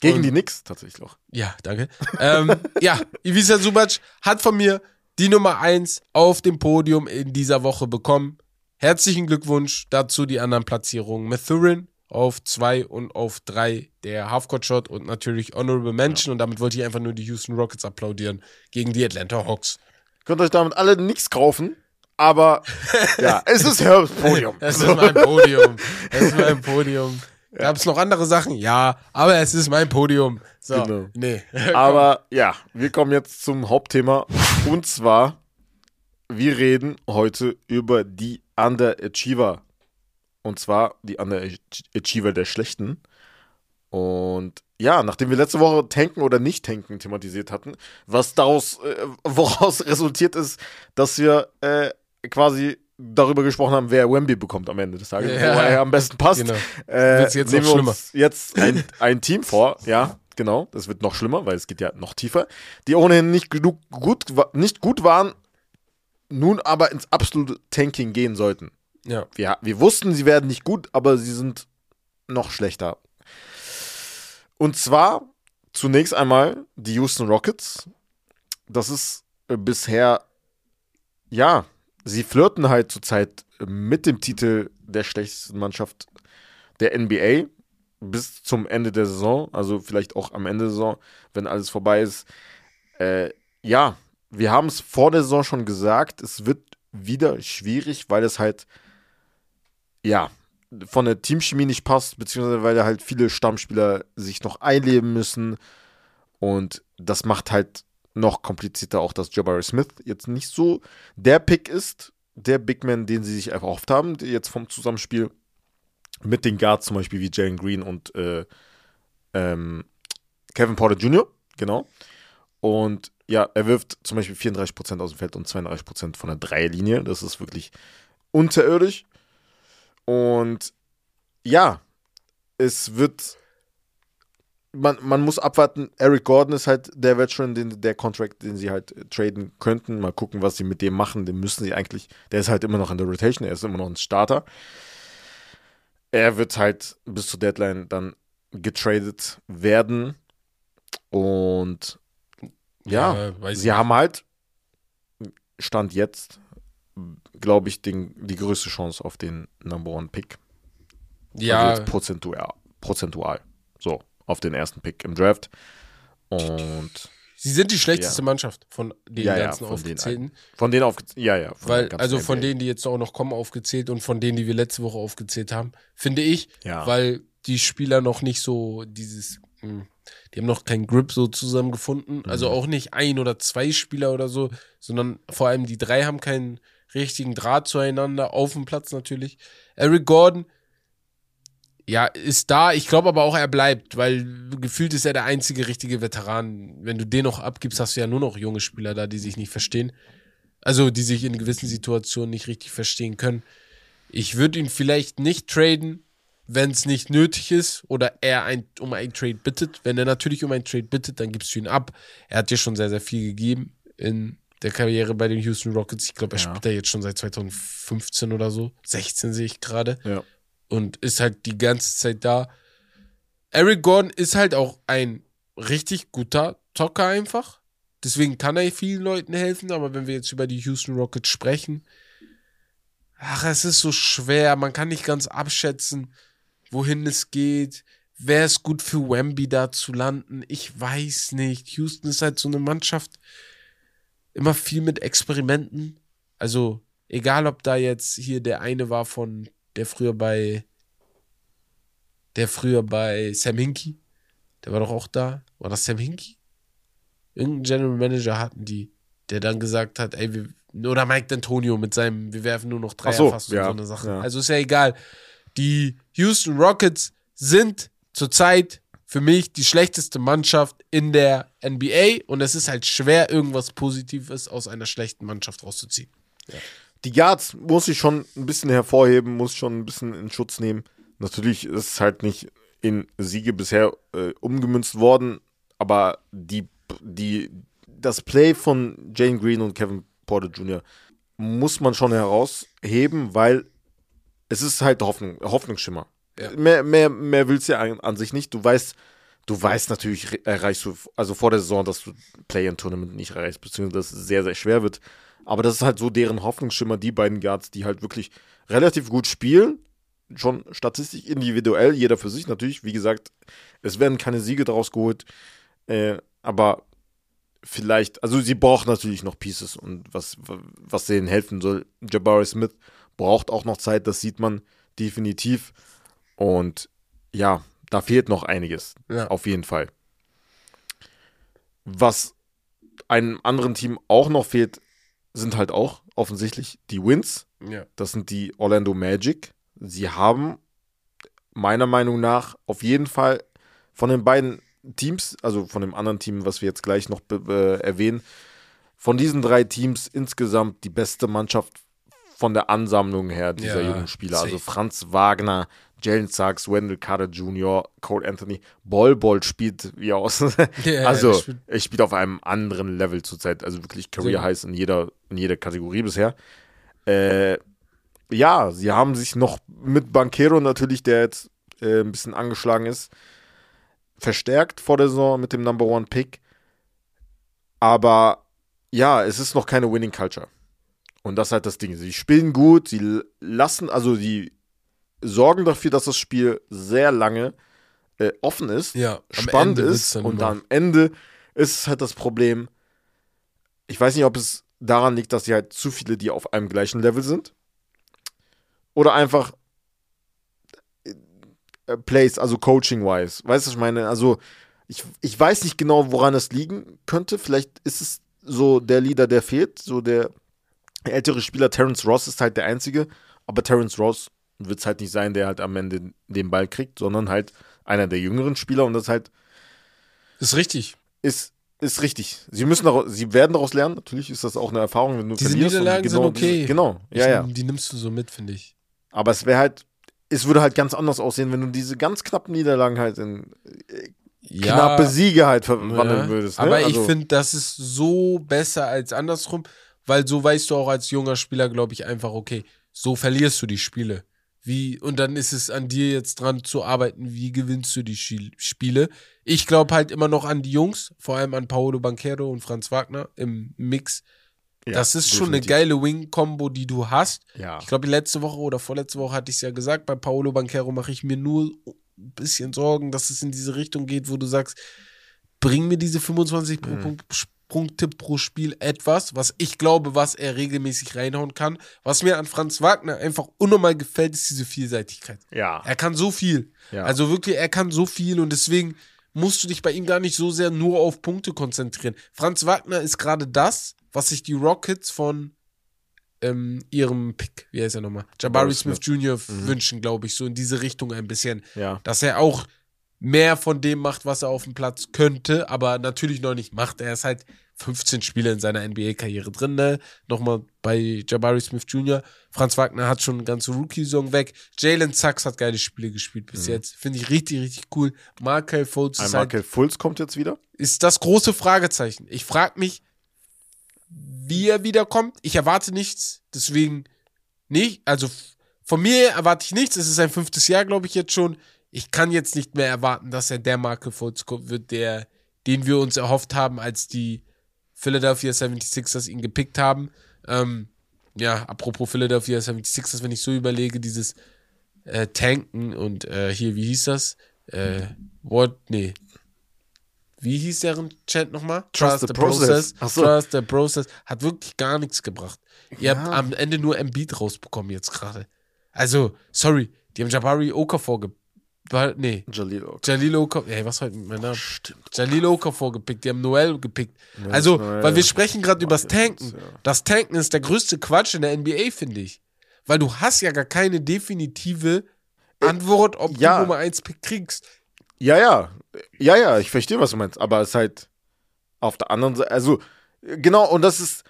Gegen Und- die Knicks tatsächlich noch. Ja, danke. ähm, ja, Ivica Subac hat von mir die Nummer 1 auf dem Podium in dieser Woche bekommen. Herzlichen Glückwunsch dazu die anderen Platzierungen. Mathurin auf 2 und auf 3 der Halfcourt-Shot und natürlich Honorable Mention. Und damit wollte ich einfach nur die Houston Rockets applaudieren gegen die Atlanta Hawks. Könnt euch damit alle nichts kaufen, aber [laughs] ja, es ist Herbs Podium. Es ist mein Podium. Es ist mein [laughs] Podium. Gab es noch andere Sachen? Ja, aber es ist mein Podium. So, Genau. nee. [laughs] Aber ja, wir kommen jetzt zum Hauptthema. Und zwar, wir reden heute über die Underachiever. Und zwar die Underachiever der Schlechten. Und ja, nachdem wir letzte Woche Tanken oder nicht Tanken thematisiert hatten, was daraus, äh, woraus [laughs] resultiert ist, dass wir äh, quasi darüber gesprochen haben, wer Wemby bekommt am Ende des Tages, Ja. wo er am besten passt. Genau. Äh, Wird's jetzt nehmen wir uns jetzt ein, ein Team vor, ja, genau, das wird noch schlimmer, weil es geht ja noch tiefer, die ohnehin nicht genug gut, nicht gut waren, nun aber ins absolute Tanking gehen sollten. Ja. Wir, wir wussten, sie werden nicht gut, aber sie sind noch schlechter. Und zwar zunächst einmal die Houston Rockets. Das ist äh, bisher, ja, sie flirten halt zurzeit mit dem Titel der schlechtesten Mannschaft der NBA bis zum Ende der Saison, also vielleicht auch am Ende der Saison, wenn alles vorbei ist. Äh, ja, wir haben es vor der Saison schon gesagt, es wird wieder schwierig, weil es halt, ja, von der Teamchemie nicht passt, beziehungsweise weil da halt viele Stammspieler sich noch einleben müssen. Und das macht halt noch komplizierter auch, dass Jabari Smith jetzt nicht so der Pick ist, der Big Man, den sie sich einfach erhofft haben, jetzt vom Zusammenspiel mit den Guards zum Beispiel wie Jalen Green und äh, ähm, Kevin Porter Jr., genau. Und ja, er wirft zum Beispiel 34% aus dem Feld und 32% von der Dreierlinie. Das ist wirklich unterirdisch. Und ja, es wird. Man, man muss abwarten. Eric Gordon ist halt der Veteran, den, der Contract, den sie halt traden könnten. Mal gucken, was sie mit dem machen. Den müssen sie eigentlich. Der ist halt immer noch in der Rotation, er ist immer noch ein Starter. Er wird halt bis zur Deadline dann getradet werden. Und ja, weiß sie nicht. haben halt Stand jetzt, glaube ich, den, die größte Chance auf den Number One Pick. Ja, Also jetzt prozentual, prozentual. So, auf den ersten Pick im Draft. Und sie sind die schlechteste Ja. Mannschaft von den Ja, ja, ganzen von den aufgezählten. von denen auf, ja, ja. Von Weil, also von NBA. denen, die jetzt auch noch kommen, aufgezählt und von denen, die wir letzte Woche aufgezählt haben, finde ich, Ja. weil die Spieler noch nicht so dieses, mh, die haben noch keinen Grip so zusammengefunden. Mhm. Also auch nicht ein oder zwei Spieler oder so, sondern vor allem die drei haben keinen richtigen Draht zueinander, auf dem Platz natürlich. Eric Gordon, ja, ist da. Ich glaube aber auch, er bleibt, weil gefühlt ist er der einzige richtige Veteran. Wenn du den noch abgibst, hast du ja nur noch junge Spieler da, die sich nicht verstehen. Also, die sich in gewissen Situationen nicht richtig verstehen können. Ich würde ihn vielleicht nicht traden, wenn es nicht nötig ist oder er ein, um einen Trade bittet. Wenn er natürlich um einen Trade bittet, dann gibst du ihn ab. Er hat dir schon sehr, sehr viel gegeben in der Karriere bei den Houston Rockets. Ich glaube, er Ja. spielt da jetzt schon seit 2015 oder so. 16 sehe ich gerade Ja. und ist halt die ganze Zeit da. Eric Gordon ist halt auch ein richtig guter Zocker einfach. Deswegen kann er vielen Leuten helfen, aber wenn wir jetzt über die Houston Rockets sprechen, ach, es ist so schwer. Man kann nicht ganz abschätzen, wohin es geht. Wäre es gut für Wemby da zu landen? Ich weiß nicht. Houston ist halt so eine Mannschaft, immer viel mit Experimenten. Also, egal ob da jetzt hier der eine war von, der früher bei, der früher bei Sam Hinkie, der war doch auch da. War das Sam Hinkie? Irgendein General Manager hatten die, der dann gesagt hat, ey, wir, oder Mike D'Antonio mit seinem, wir werfen nur noch Dreier Ach so, fast ja, und so eine Sache. ja. Also ist ja egal. Die Houston Rockets sind zurzeit für mich die schlechteste Mannschaft in der NBA und es ist halt schwer, irgendwas Positives aus einer schlechten Mannschaft rauszuziehen. Die Guards muss ich schon ein bisschen hervorheben, muss schon ein bisschen in Schutz nehmen. Natürlich ist es halt nicht in Siege bisher äh, umgemünzt worden, aber die, die, das Play von Jane Green und Kevin Porter Jr. muss man schon herausheben, weil es ist halt Hoffnung, Hoffnungsschimmer. Ja. Mehr, mehr, mehr willst du ja an, an sich nicht. Du weißt, du weißt natürlich, re- erreichst du, also vor der Saison, dass du Play-in-Tournament nicht erreichst, beziehungsweise dass es sehr, sehr schwer wird. Aber das ist halt so deren Hoffnungsschimmer, die beiden Guards, die halt wirklich relativ gut spielen. Schon statistisch individuell, jeder für sich natürlich. Wie gesagt, es werden keine Siege daraus geholt. Äh, aber vielleicht, also sie braucht natürlich noch Pieces und was, was denen helfen soll. Jabari Smith braucht auch noch Zeit, das sieht man definitiv. Und ja, da fehlt noch einiges. Ja. Auf jeden Fall. Was einem anderen Team auch noch fehlt, sind halt auch offensichtlich die Wins. Ja. Das sind die Orlando Magic. Sie haben meiner Meinung nach auf jeden Fall von den beiden Teams, also von dem anderen Team, was wir jetzt gleich noch äh, erwähnen, von diesen drei Teams insgesamt die beste Mannschaft von der Ansammlung her dieser Ja, jungen Spieler. Also safe. Franz Wagner, Jalen Sachs, Wendell Carter Jr., Cole Anthony, Bol Bol spielt wie aus. [laughs] Ja, also spielt- er spielt auf einem anderen Level zurzeit, also wirklich Career Highs in jeder, in jeder Kategorie bisher. Äh, ja, sie haben sich noch mit Banquero natürlich, der jetzt äh, ein bisschen angeschlagen ist, verstärkt vor der Saison mit dem Number One Pick. Aber ja, es ist noch keine Winning Culture. Und das ist halt das Ding. Sie spielen gut, sie lassen, also sie sorgen dafür, dass das Spiel sehr lange äh, offen ist, Ja, spannend ist und immer- am Ende ist es halt das Problem. Ich weiß nicht, ob es daran liegt, dass sie halt zu viele, die auf einem gleichen Level sind. Oder einfach äh, Plays, also Coaching-wise. Weißt du, was ich meine? Also, ich, ich weiß nicht genau, woran es liegen könnte. Vielleicht ist es so der Leader, der fehlt. So der ältere Spieler, Terence Ross, ist halt der einzige. Aber Terence Ross wird es halt nicht sein, der halt am Ende den Ball kriegt, sondern halt einer der jüngeren Spieler. Und das halt Ist richtig. ist, ist richtig. Sie müssen daraus, sie werden daraus lernen. Natürlich ist das auch eine Erfahrung, wenn du Diese Niederlagen sind okay. Diese, genau, ja, Ich- ja. Die nimmst du so mit, finde ich. Aber es wäre halt, es würde halt ganz anders aussehen, wenn du diese ganz knappen Niederlagen halt in knappe Siege halt verwandeln Ja, würdest. Ne? Aber ich Also, finde, das ist so besser als andersrum, weil so weißt du auch als junger Spieler, glaube ich, einfach, okay, so verlierst du die Spiele. Wie, und dann ist es an dir jetzt dran zu arbeiten, wie gewinnst du die Spiele. Ich glaube halt immer noch an die Jungs, vor allem an Paolo Banquero und Franz Wagner im Mix. ja, das ist schon eine definitiv. geile Wing-Kombo, die du hast. Ja. Ich glaube, letzte Woche oder vorletzte Woche hatte ich es ja gesagt, bei Paolo Banquero mache ich mir nur ein bisschen Sorgen, dass es in diese Richtung geht, wo du sagst, bring mir diese 25 pro Mhm. Punkt, Punkte pro Spiel etwas, was ich glaube, was er regelmäßig reinhauen kann. Was mir an Franz Wagner einfach unnormal gefällt, ist diese Vielseitigkeit. Ja. Er kann so viel. Ja. Also wirklich, er kann so viel und deswegen musst du dich bei ihm gar nicht so sehr nur auf Punkte konzentrieren. Franz Wagner ist gerade das, was sich die Rockets von ähm, ihrem Pick, wie heißt er nochmal, Jabari Jabari Smith Smith. Jr. Mhm. wünschen, glaube ich, so in diese Richtung ein bisschen, ja. dass er auch mehr von dem macht, was er auf dem Platz könnte, aber natürlich noch nicht macht. Er ist halt 15 Spiele in seiner NBA-Karriere drin, ne? Nochmal bei Jabari Smith Jr. Franz Wagner hat schon eine ganze Rookie-Song weg. Jalen Sachs hat geile Spiele gespielt bis Mhm. jetzt. Finde ich richtig, richtig cool. Markel Fultz Ein halt Markel Fultz kommt jetzt wieder. ist das große Fragezeichen. Ich frage mich, wie er wiederkommt. Ich erwarte nichts, deswegen nicht. Also von mir erwarte ich nichts. Es ist sein fünftes Jahr, glaube ich, jetzt schon. Ich kann jetzt nicht mehr erwarten, dass er der Marke wird, der, den wir uns erhofft haben, als die Philadelphia 76ers ihn gepickt haben. Ähm, ja, apropos Philadelphia 76ers, wenn ich so überlege, dieses äh, Tanken und äh, hier, wie hieß das? Äh, what? Nee. Wie hieß deren Chat nochmal? Trust the process. Ach so. Trust the process. Hat wirklich gar nichts gebracht. Ihr Ja. habt am Ende nur Embiid rausbekommen jetzt gerade. Also, sorry, die haben Jabari Okafor ge... war- Nee, Jalil Okafor. Jalil Okafor... Ey, was heute mit meinem Namen? Stimmt. Jalil Okafor gepickt, die haben Noel gepickt. Ja, also, Noel. weil wir sprechen gerade übers Tanken. Ja. Das Tanken ist der größte Quatsch in der NBA, finde ich. Weil du hast ja gar keine definitive Antwort, ob ja. du Nummer 1 Pick kriegst. Ja, ja. Ja, ja, ich verstehe, was du meinst. Aber es ist halt auf der anderen Seite, also, genau, und das ist,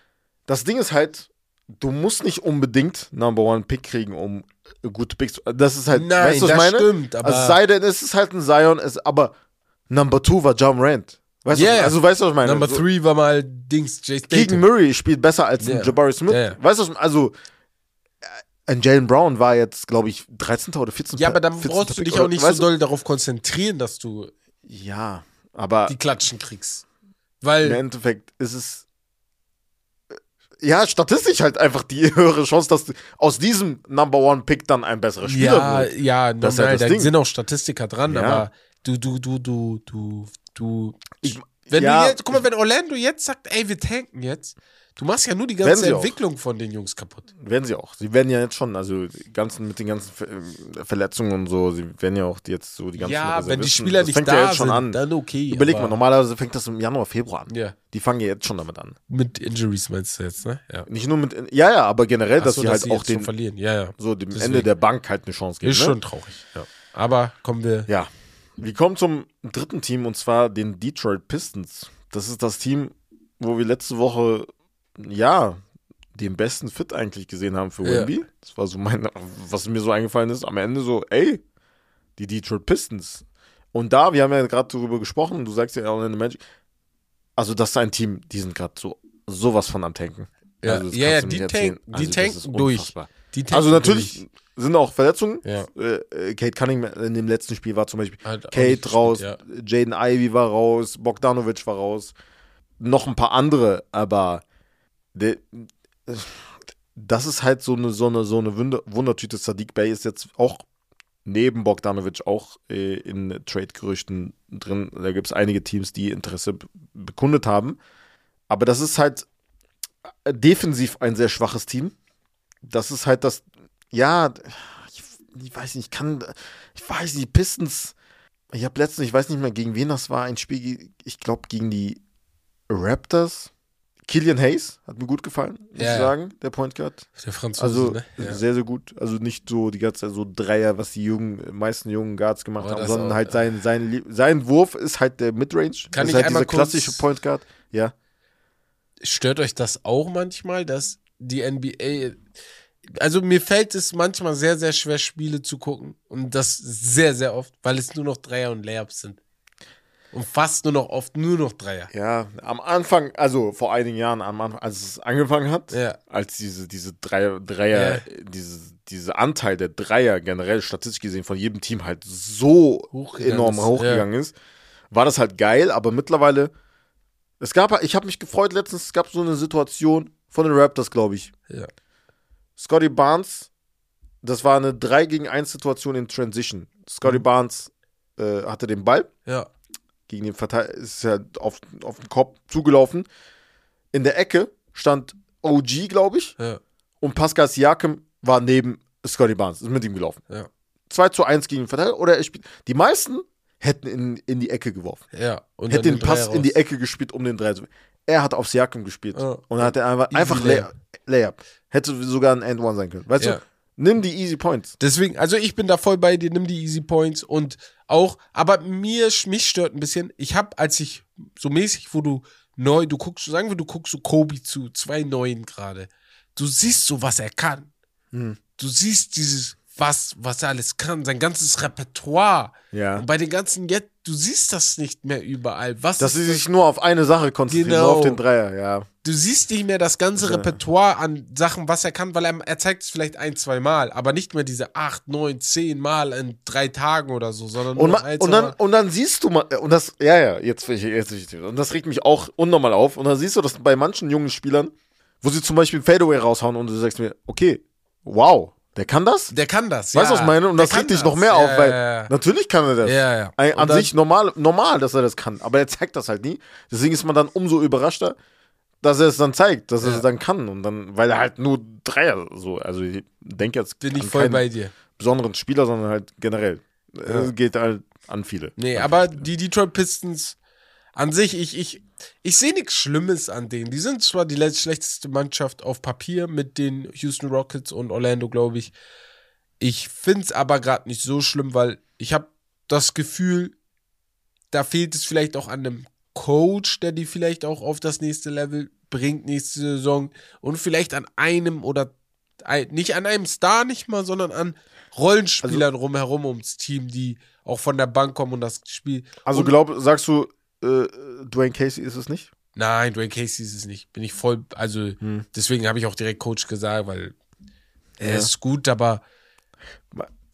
das Ding ist halt, du musst nicht unbedingt Number One Pick kriegen, um gute Picks. Das ist halt, Nein, weißt du, was ich das meine? stimmt, aber- also, es sei denn, es ist halt ein Zion, es, aber Number Two war John Rand. Weißt Yeah. du, also, weißt du, was ich meine? Number So- 3 war mal Dings, Jace Keegan. Murray spielt besser als Ja. Jabari Smith. Ja. Weißt du, was- also äh, ein Jalen Brown war jetzt, glaube ich, 13. oder 14. Ja, aber dann 14. brauchst du dich auch nicht so doll darauf konzentrieren, dass du? Ja, aber die Klatschen kriegst. im Weil, Endeffekt ist es ja, statistisch halt einfach die [laughs] höhere Chance, dass du aus diesem Number One Pick dann ein besserer Spieler ja, wird. ja, Das ist normal, halt das da Ding. sind auch Statistiker dran, Ja. aber du, du, du, du, du, du. Ich- wenn ja, du jetzt, guck mal, wenn Orlando jetzt sagt, ey, wir tanken jetzt, du machst ja nur die ganze sie auch. Entwicklung von den Jungs kaputt. Werden sie auch. Sie werden ja jetzt schon, also die ganzen mit den ganzen äh, Verletzungen und so, sie werden ja auch jetzt so die ganzen Ja, wenn die Reservisten- Spieler das nicht fängt da ja jetzt schon sind, an. dann okay. Überleg mal, normalerweise fängt das im Januar, Februar an. Ja, Die fangen ja jetzt schon damit an. mit Injuries meinst du jetzt, ne? Ja. Nicht nur mit, ja, ja, aber generell, Ach dass so, sie halt sie auch schon den, verlieren. Ja, ja. so dem Deswegen. Ende der Bank halt eine Chance geben. Ist ne? schon traurig. Ja. Aber kommen wir. Ja. Wir kommen zum dritten Team und zwar den Detroit Pistons. Das ist das Team, wo wir letzte Woche, ja, den besten Fit eigentlich gesehen haben für Ja. Wemby. Das war so mein, was mir so eingefallen ist. Am Ende so, ey, die Detroit Pistons. Und da, wir haben ja gerade darüber gesprochen, du sagst ja auch in der Magic, also das ist ein Team, die sind gerade so sowas von am Tanken. Ja, Also ja, ja, die, tank, die Also das tanken durch. Die tanken Also natürlich durch. sind auch Verletzungen. Ja. Äh, Kate Cunningham in dem letzten Spiel war zum Beispiel auch Kate raus, gespielt, Jaden Ivy war raus, Bogdanovic war raus, noch ein paar andere, aber der, das ist halt so eine, so eine, so eine Wunder, Wundertüte. Sadiq Bey ist jetzt auch neben Bogdanovic auch äh, in Trade-Gerüchten drin. Da gibt es einige Teams, die Interesse bekundet haben. Aber das ist halt äh, defensiv ein sehr schwaches Team. Das ist halt das, ja, ich, ich weiß nicht, ich kann, ich weiß nicht, Pistons. Ich habe letztens, ich weiß nicht mehr, gegen wen das war, ein Spiel, ich glaube, gegen die Raptors. Killian Hayes hat mir gut gefallen, muss Ja, ich sagen, der Point Guard. Der Franzose, Also ne? Ja. sehr, sehr gut. Also nicht so die ganze Zeit so Dreier, was die jungen, meisten jungen Guards gemacht Aber haben, sondern auch, halt sein, sein, sein Wurf ist halt der Midrange. Kann das ich ist halt einmal dieser klassische kurz- Point Guard. Ja. Stört euch das auch manchmal, dass die NBA. Also mir fällt es manchmal sehr, sehr schwer, Spiele zu gucken. Und das sehr, sehr oft, weil es nur noch Dreier und Layups sind. Und fast nur noch oft nur noch Dreier. Ja, am Anfang, also vor einigen Jahren, am Anfang, als es angefangen hat, Ja. als diese, diese Dreier, Dreier Ja. diese, diese Anteil der Dreier generell statistisch gesehen von jedem Team halt so Hochgegangen enorm ist, hochgegangen ist, war das halt geil, aber mittlerweile, es gab, ich habe mich gefreut letztens, es gab so eine Situation von den Raptors, glaube ich. Ja. Scotty Barnes, das war eine 3 gegen 1 Situation in Transition. Scotty Mhm. Barnes äh, hatte den Ball, Ja. Gegen den Verteidiger, ist ja auf, auf den Kopf zugelaufen. In der Ecke stand OG, glaube ich, Ja. und Pascal Siakam war neben Scotty Barnes, ist mit ihm gelaufen. Ja. 2 zu 1 gegen den Verteidiger, oder er spielt. Die meisten hätten in, in die Ecke geworfen. Ja. Und Hätte dann den Pass Dreier in die raus. Ecke gespielt, um den 3 zu. Er hat auf Siakam gespielt. Ja. Und dann hat er einfach, Easy einfach. Layup. Layup. Hätte sogar ein End-One sein können. Weißt Ja. du? Nimm die Easy Points. Deswegen, also ich bin da voll bei dir, nimm die Easy Points und auch, aber mir, mich stört ein bisschen, ich habe, als ich so mäßig, wo du neu, du guckst, sagen wir, du guckst so Kobe zu, zwei Neuen gerade, du siehst so, was er kann. Hm. Du siehst dieses, was, was er alles kann, sein ganzes Repertoire. Ja. Und bei den ganzen jetzt, du siehst das nicht mehr überall. Was Dass ist sie sich nur auf eine Sache konzentrieren, Genau. nur auf den Dreier, ja. du siehst nicht mehr das ganze Ja. Repertoire an Sachen, was er kann, weil er, er zeigt es vielleicht ein, zwei Mal, aber nicht mehr diese acht, neun, zehn Mal in drei Tagen oder so, sondern Und, noch ma, ein, und, dann, und dann siehst du mal, und das, ja, ja, jetzt, jetzt und das regt mich auch unnormal auf. Und dann siehst du das bei manchen jungen Spielern, wo sie zum Beispiel Fadeaway raushauen und du sagst mir, okay, wow, der kann das? Der kann das. Weißt du, ja. was ich meine? Und Der das regt dich noch mehr ja, auf, weil Ja, natürlich kann er das. ja, ja. Ein, an sich normal, normal, dass er das kann, aber er zeigt das halt nie. Deswegen ist man dann umso überraschter, dass er es dann zeigt, dass er es dann kann. Und dann, weil er halt nur Dreier so, also ich denke jetzt Bin ich voll keinen bei dir. besonderen Spieler, sondern halt generell. Es geht halt an viele. Nee, An aber viele. die Detroit Pistons an sich, ich, ich, ich sehe nichts Schlimmes an denen. Die sind zwar die schlechteste Mannschaft auf Papier mit den Houston Rockets und Orlando, glaube ich. Ich finde es aber gerade nicht so schlimm, weil ich habe das Gefühl, da fehlt es vielleicht auch an einem Coach, der die vielleicht auch auf das nächste Level bringt nächste Saison und vielleicht an einem oder nicht an einem Star nicht mal, sondern an Rollenspielern rumherum ums Team, die auch von der Bank kommen und das Spiel. Also glaub, sagst du, äh, Dwayne Casey ist es nicht? Nein, Dwayne Casey ist es nicht. Bin ich voll, also Hm. deswegen habe ich auch direkt Coach gesagt, weil er Ja. ist gut, aber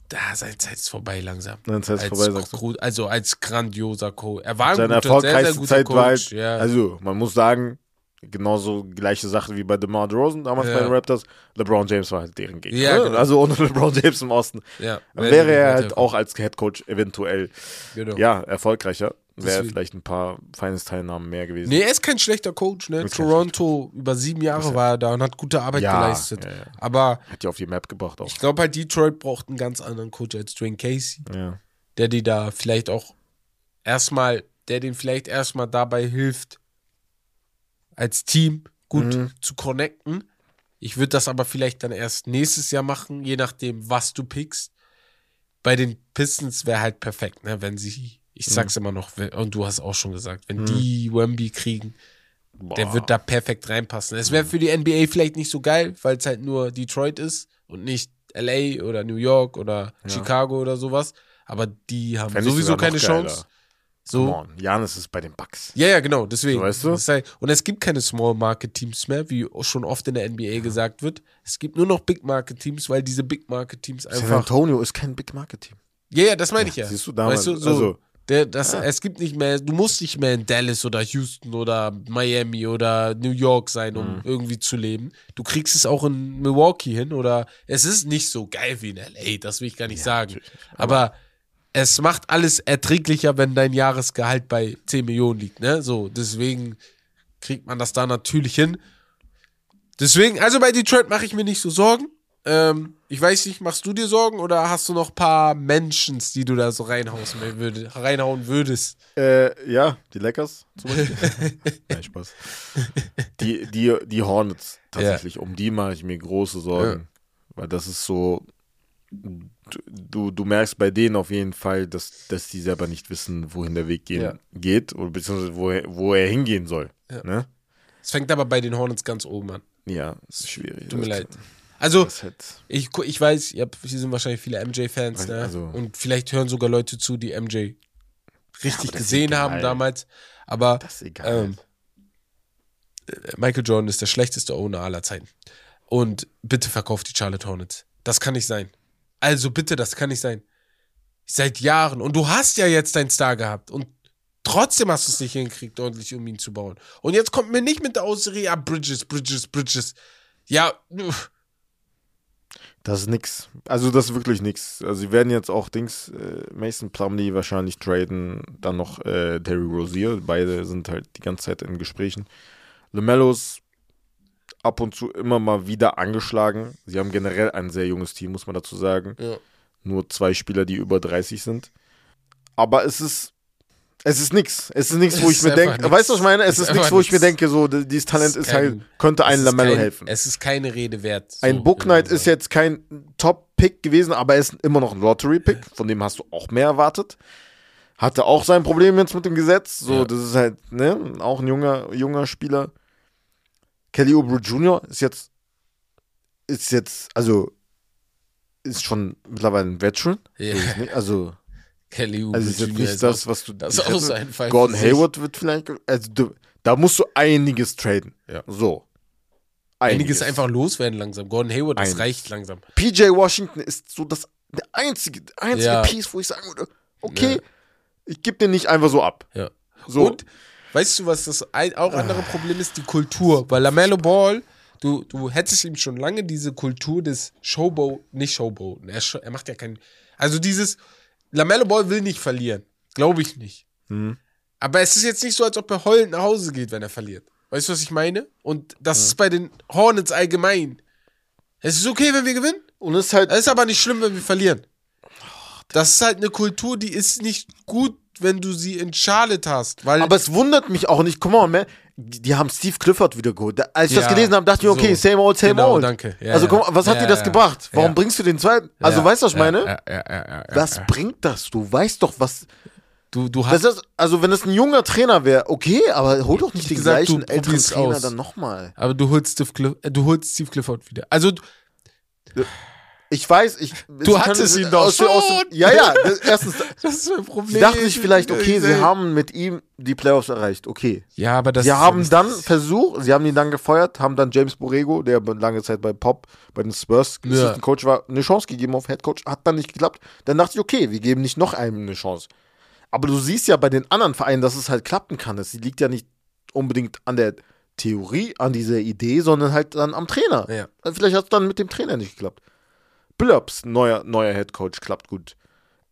da seine Zeit ist vorbei langsam. Nein, Zeit ist vorbei, sagst du. Also als grandioser Coach. Er war ein Seine guter, sehr, sehr guter Zeit war halt, Coach. ja. also man muss sagen, genauso gleiche Sache wie bei DeMar DeRozan damals Ja. bei den Raptors. LeBron James war halt deren Gegner. Ja, ne? genau. Also ohne [laughs] LeBron James im Osten. ja. Wäre er halt weiter- auch als Headcoach eventuell Genau. ja, erfolgreicher. Wäre vielleicht ein paar Finals-Teilnahmen mehr gewesen. Nee, er ist kein schlechter Coach, ne? Ist Toronto, über sieben Jahre war er da und hat gute Arbeit Ja, geleistet. ja, ja. Aber Hat die auf die Map gebracht auch. ich glaube halt, Detroit braucht einen ganz anderen Coach als Dwayne Casey. Ja. der die da vielleicht auch erstmal, der den vielleicht erstmal dabei hilft, als Team gut Mhm. zu connecten. Ich würde das aber vielleicht dann erst nächstes Jahr machen, je nachdem, was du pickst. Bei den Pistons wäre halt perfekt, ne, wenn sie, ich Mhm. sag's immer noch, und du hast auch schon gesagt, wenn die Wemby kriegen, der Boah. wird da perfekt reinpassen. Es wäre für die NBA vielleicht nicht so geil, weil es halt nur Detroit ist und nicht LA oder New York oder Chicago oder sowas. Aber die haben Fänd sowieso keine geiler. Chance. So. Janis ist bei den Bucks. Ja, ja, genau, deswegen. Weißt du? Und es gibt keine Small Market Teams mehr, wie schon oft in der NBA gesagt wird. Es gibt nur noch Big Market Teams, weil diese Big Market Teams San einfach. Antonio ist kein Big Market Team. Ja, ja, das meine ich ja. siehst du, damals- weißt du, so, also- der, das, es gibt nicht mehr, du musst nicht mehr in Dallas oder Houston oder Miami oder New York sein, um Mhm. irgendwie zu leben. Du kriegst es auch in Milwaukee hin oder es ist nicht so geil wie in LA, das will ich gar nicht sagen. natürlich nicht. Aber es macht alles erträglicher, wenn dein Jahresgehalt bei 10 Millionen liegt, ne? So, deswegen kriegt man das da natürlich hin. Deswegen, also bei Detroit mache ich mir nicht so Sorgen. Ähm, ich weiß nicht, machst du dir Sorgen oder hast du noch ein paar Menschen, die du da so reinhauen, würd, reinhauen würdest? Äh, ja, die Lakers zum Beispiel. [laughs] [laughs] Nein, Spaß. Die, die, die Hornets tatsächlich, um die mache ich mir große Sorgen. Weil das ist so, du, du merkst bei denen auf jeden Fall, dass, dass die selber nicht wissen, wohin der Weg gehen, Ja. geht oder beziehungsweise wo er, wo er hingehen soll. Ja. Ne? Es fängt aber bei den Hornets ganz oben an. Ja, das ist schwierig. Tut mir leid. Also, ich, ich weiß, ihr habt, hier sind wahrscheinlich viele MJ-Fans, ne? Also- Und vielleicht hören sogar Leute zu, die MJ richtig ist gesehen haben damals. Aber das ist egal. ähm, Michael Jordan ist der schlechteste Owner aller Zeiten. Und bitte verkauft die Charlotte Hornets. Das kann nicht sein. Also bitte, das kann nicht sein. Seit Jahren. Und du hast ja jetzt deinen Star gehabt. Und trotzdem hast du es nicht hingekriegt, ordentlich um ihn zu bauen. Und jetzt kommt mir nicht mit der Ausrede, ja, Bridges, Bridges, Bridges. Ja. Das ist nix. Also das ist wirklich nix. Also sie werden jetzt auch Dings, äh, Mason Plumlee wahrscheinlich traden, dann noch äh, Terry Rozier. Beide sind halt die ganze Zeit in Gesprächen. LaMelos ab und zu immer mal wieder angeschlagen. Sie haben generell ein sehr junges Team, muss man dazu sagen. Ja. Nur zwei Spieler, die über 30 sind. Aber es ist es ist nix. Es ist nichts, Es wo ich mir denke, nix. weißt du, was ich meine? Es Es ist ist nichts, einfach wo ich mir nix. denke, so dieses Talent ist ist halt kein- könnte einem Lamello kein, helfen. Es ist keine Rede wert. So, Ein Book Knight ist jetzt kein Top-Pick gewesen, aber er ist immer noch ein Lottery-Pick. Von dem hast du auch mehr erwartet. Hatte auch sein Problem jetzt mit dem Gesetz. So, Ja. das ist halt, ne, auch ein junger, junger Spieler. Kelly Oubre Jr. ist jetzt, ist jetzt, also, ist schon mittlerweile ein Veteran. Ja. Also, Kelly Oubre also ist jetzt nicht ist das, was du. das ist auch so ein Fall Gordon. Hayward wird vielleicht, also, du, da musst du einiges traden. Ja. So. Einiges einfach loswerden langsam. Gordon Hayward, das Einiges. reicht langsam. PJ Washington ist so das der einzige, der einzige Ja. Piece, wo ich sagen würde, okay, Ja. ich gebe den nicht einfach so ab. Ja. So. Und weißt du, was das ein, auch andere Problem ist? Die Kultur. Weil Lamello Ball, du, du hättest ihm schon lange diese Kultur des Showboat, nicht Showboat, er, er macht ja keinen. Also dieses, Lamello Ball will nicht verlieren. Glaube ich nicht. Mhm. Aber es ist jetzt nicht so, als ob er heulend nach Hause geht, wenn er verliert. Weißt du, was ich meine? Und das ist bei den Hornets allgemein. Es ist okay, wenn wir gewinnen. Und es ist halt, Es ist aber nicht schlimm, wenn wir verlieren. Das ist halt eine Kultur, die ist nicht gut, wenn du sie in Charlotte hast. Weil aber es wundert mich auch nicht. Come on, man. Die, haben Steve Clifford wieder geholt. Als ich Ja, das gelesen habe, dachte ich, okay, so. same old, same Genau, old. danke. Ja, also, mal, was hat Ja, dir das gebracht? Warum bringst du den zweiten? Also, weißt du, was ich meine? Ja, ja, ja, ja, Was bringt das? Du weißt doch, was. Du, du hast. ist, also, wenn es ein junger Trainer wäre, okay, aber hol doch nicht den gesagt, gleichen älteren Trainer aus. dann nochmal. aber du holst, Steve Cliff, äh, du holst Steve Clifford wieder. Also, du- Ich weiß, ich. Du hattest ihn doch aus dem- aus dem- schon. Ja, ja. Das, erstens, [laughs] das ist ein Problem. Sie dachten sich vielleicht, okay, sie haben mit ihm die Playoffs erreicht. Okay. Ja, aber das sie haben dann versucht, sie haben ihn dann gefeuert, haben dann James Borrego, der lange Zeit bei Pop, bei den Spurs Ja. Assistant Coach war, eine Chance gegeben auf Head Coach, hat dann nicht geklappt. Dann dachte ich, okay, wir geben nicht noch einem eine Chance. Aber du siehst ja bei den anderen Vereinen, dass es halt klappen kann. Es liegt ja nicht unbedingt an der Theorie, an dieser Idee, sondern halt dann am Trainer. Ja. Vielleicht hat es dann mit dem Trainer nicht geklappt. Billups, neuer, neuer Head Coach, klappt gut.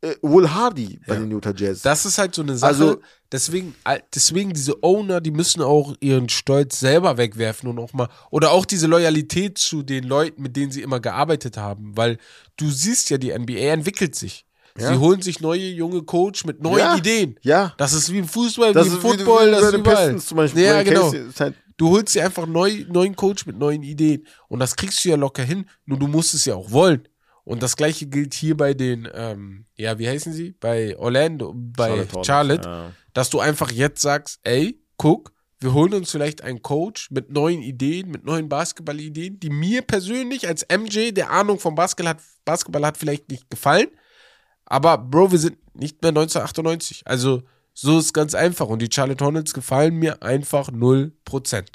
Äh, Will Hardy bei Ja. den Utah Jazz. Das ist halt so eine Sache. Also- deswegen, deswegen diese Owner, die müssen auch ihren Stolz selber wegwerfen und auch mal oder auch diese Loyalität zu den Leuten, mit denen sie immer gearbeitet haben, weil du siehst ja, die NBA entwickelt sich. Ja. Sie holen sich neue junge Coach mit neuen Ja. Ideen. ja. Das ist wie im Fußball, Das wie im ist wie- Football, wie das ist überall. Pistons zum Beispiel. Ja, genau. Halt, Du holst dir einfach neu, neuen Coach mit neuen Ideen. Und das kriegst du ja locker hin. Nur du musst es ja auch wollen. Und das gleiche gilt hier bei den, ähm, ja, wie heißen sie? Bei Orlando, bei Hornets, Charlotte, ja. dass du einfach jetzt sagst, ey, guck, wir holen uns vielleicht einen Coach mit neuen Ideen, mit neuen Basketballideen, die mir persönlich als MJ, der Ahnung vom Basketball hat, Basketball hat vielleicht nicht gefallen. Aber Bro, wir sind nicht mehr 1998. Also so ist ganz einfach. Und die Charlotte Hornets gefallen mir einfach 0%.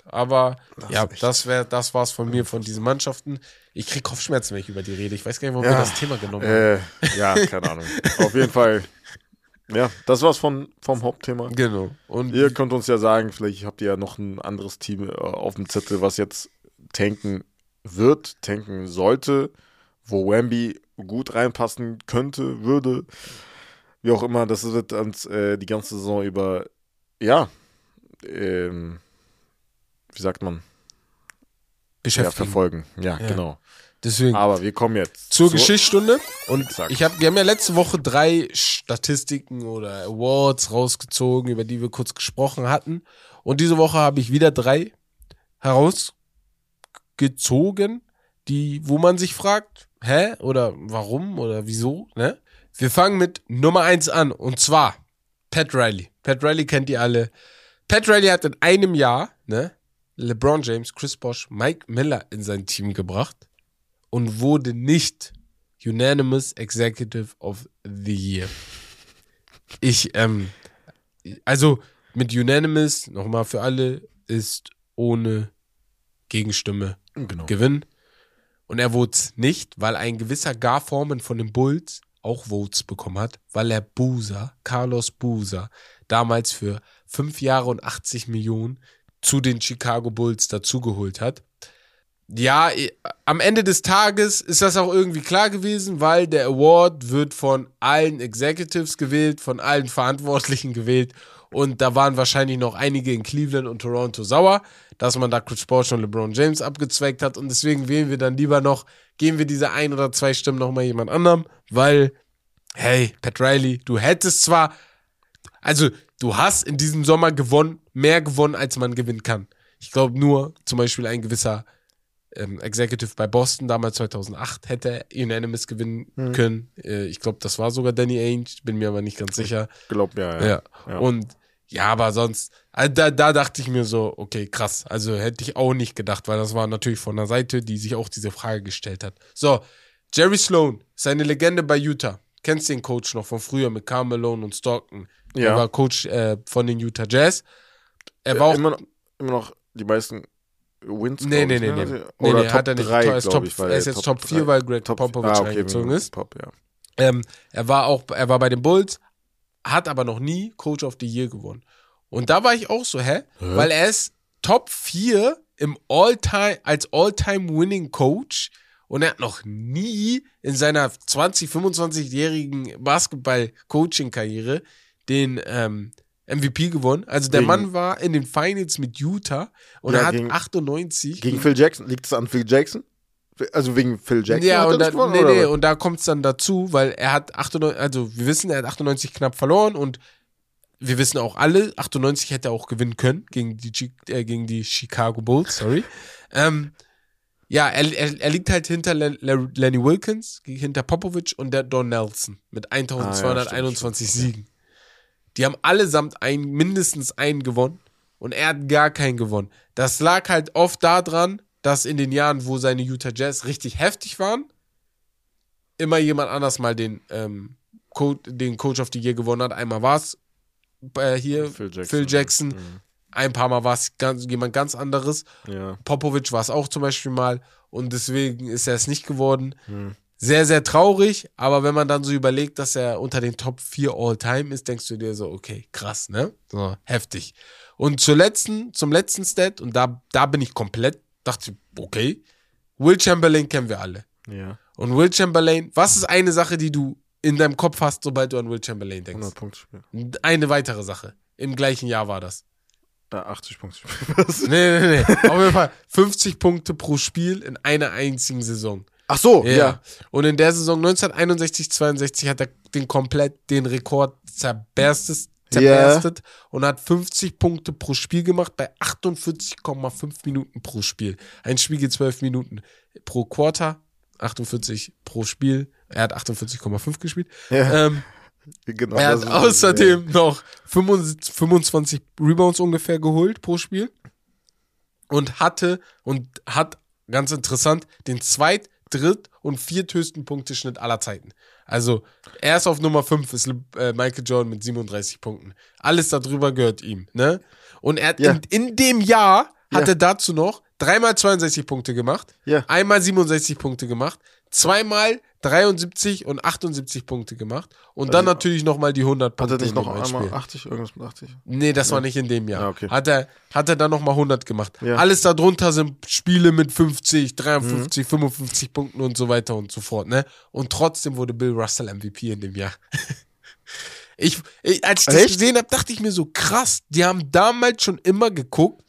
Aber ja, das wäre, das war's von mir, von diesen Mannschaften. Ich krieg Kopfschmerzen, wenn ich über die rede. Ich weiß gar nicht, warum Ja. wir das Thema genommen haben. Äh, ja, keine Ahnung. Auf jeden Fall. Ja, das war's von, vom Hauptthema. Genau. Und Ihr könnt uns ja sagen, vielleicht habt ihr ja noch ein anderes Team äh, auf dem Zettel, was jetzt tanken wird, tanken sollte, wo Wemby gut reinpassen könnte, würde. Wie auch immer, das wird uns äh, die ganze Saison über, ja, ähm, wie sagt man? Ja, beschäftigen. verfolgen. Ja, Ja. genau. Deswegen. Aber wir kommen jetzt zur Geschichtsstunde. Und Exakt. ich hab, wir haben ja letzte Woche drei Statistiken oder Awards rausgezogen, über die wir kurz gesprochen hatten. Und diese Woche habe ich wieder drei herausgezogen, die, wo man sich fragt, hä? Oder warum? Oder wieso? Ne? Wir fangen mit Nummer eins an. Und zwar Pat Riley. Pat Riley kennt ihr alle. Pat Riley hat in einem Jahr, ne? LeBron James, Chris Bosh, Mike Miller in sein Team gebracht und wurde nicht Unanimous Executive of the Year. Ich, ähm, also mit Unanimous, nochmal für alle, ist ohne Gegenstimme Genau. Gewinn. Und er wurde es nicht, weil ein gewisser Gar Foreman von den Bulls auch Votes bekommen hat, weil er Boozer, Carlos Boozer, damals für fünf Jahre und 80 Millionen zu den Chicago Bulls dazugeholt hat. Ja, am Ende des Tages ist das auch irgendwie klar gewesen, weil der Award wird von allen Executives gewählt, von allen Verantwortlichen gewählt. Und da waren wahrscheinlich noch einige in Cleveland und Toronto sauer, dass man da Chris Bosh und LeBron James abgezweigt hat. Und deswegen wählen wir dann lieber noch, geben wir diese ein oder zwei Stimmen nochmal jemand anderem, weil, hey, Pat Riley, du hättest zwar, also du hast in diesem Sommer gewonnen, mehr gewonnen, als man gewinnen kann. Ich glaube nur zum Beispiel ein gewisser ähm, Executive bei Boston damals 2008 hätte Unanimous gewinnen können. Äh, ich glaube, das war sogar Danny Ainge, bin mir aber nicht ganz sicher. Glaub mir, ja. Ja. Ja. Und ja, aber sonst, also da, da dachte ich mir so, okay, krass. Also hätte ich auch nicht gedacht, weil das war natürlich von der Seite, die sich auch diese Frage gestellt hat. So, Jerry Sloan, seine Legende bei Utah. Kennst den Coach noch von früher mit Carl Malone und Stockton? Ja. Er war Coach äh, von den Utah Jazz. Er war auch immer, noch, immer noch die meisten Wins. Nee, nee, nee, ne? nee. Also- Nee, Oder nee, Top hat er nicht. 3, Er ist Top- ich, er ist jetzt Top 4, 3. weil Greg Top- Popovich ah, okay, eingezogen ist. Pop, ja. Ähm, er war auch, er war bei den Bulls, hat aber noch nie Coach of the Year gewonnen. Und da war ich auch so, hä? Weil er ist Top 4 im All-Time, als All-Time-Winning Coach und er hat noch nie in seiner 20, 25-jährigen Basketball-Coaching-Karriere den ähm, MVP gewonnen. Also der Gegen- Mann war in den Finals mit Utah und Ja, er hat gegen- 98 Gegen Phil Jackson. Liegt es an Phil Jackson? Also wegen Phil Jackson? ja, und, da, gewonnen, nee, nee, und da kommt es dann dazu, weil er hat 98, also wir wissen, er hat 98 knapp verloren und wir wissen auch alle, 98 hätte er auch gewinnen können gegen die, äh, gegen die Chicago Bulls, sorry. [laughs] ähm, ja, er, er, er liegt halt hinter Len, Len- Lenny Wilkins, hinter Popovich und der Don Nelson mit 1221 Ah, stimmt, Siegen. Die haben allesamt ein, mindestens einen gewonnen und er hat gar keinen gewonnen. Das lag halt oft daran, dass in den Jahren, wo seine Utah Jazz richtig heftig waren, immer jemand anders mal den, ähm, Co den Coach of the Year gewonnen hat. Einmal war es äh, hier Phil Jackson. Phil Jackson, ein paar Mal war es ganz, jemand ganz anderes. Ja. Popovic war es auch zum Beispiel mal und deswegen ist er es nicht geworden. Sehr, sehr traurig, aber wenn man dann so überlegt, dass er unter den Top 4 All-Time ist, denkst du dir so, okay, krass, ne? So, heftig. Und zur letzten, zum letzten Stat, und da, da bin ich komplett, dachte ich, okay, Will Chamberlain kennen wir alle. Ja. Und Will Chamberlain, was ist eine Sache, die du in deinem Kopf hast, sobald du an Will Chamberlain denkst? 100 Punkte Spiel. Eine weitere Sache. Im gleichen Jahr war das. Ja, 80 Punkte Spiel. [laughs] Nee, nee, nee. Auf jeden Fall 50 Punkte pro Spiel in einer einzigen Saison. Ach so, Ja. ja. Und in der Saison 1961, 62 hat er den komplett den Rekord zerberstet, zerberstet und hat 50 Punkte pro Spiel gemacht bei 48,5 Minuten pro Spiel. Ein Spiel geht 12 Minuten pro Quarter, 48 pro Spiel. Er hat 48,5 gespielt. Ja. Ähm, Genau, er hat außerdem noch 25, 25 Rebounds ungefähr geholt pro Spiel und hatte und hat ganz interessant den zweit, dritt und vierthöchsten Punkteschnitt aller Zeiten. Also erst auf Nummer 5 ist äh, Michael Jordan mit 37 Punkten. Alles darüber gehört ihm, ne? Und er hat Ja. in, in dem Jahr hat Ja. er dazu noch dreimal 62 Punkte gemacht, Ja. einmal 67 Punkte gemacht, zweimal 73 und 78 Punkte gemacht und dann natürlich nochmal die 100 Hat Punkte. er nicht noch einmal Spiel. 80? Irgendwas mit 80? Nee, das war nicht in dem Jahr. Ah, okay. Hat er, hat er dann nochmal 100 gemacht. Ja. Alles darunter sind Spiele mit 50, Mhm. 53, 55 Punkten und so weiter und so fort, ne? Und trotzdem wurde Bill Russell MVP in dem Jahr. [laughs] ich, ich, als ich das Echt? gesehen habe, dachte ich mir so, krass, die haben damals schon immer geguckt,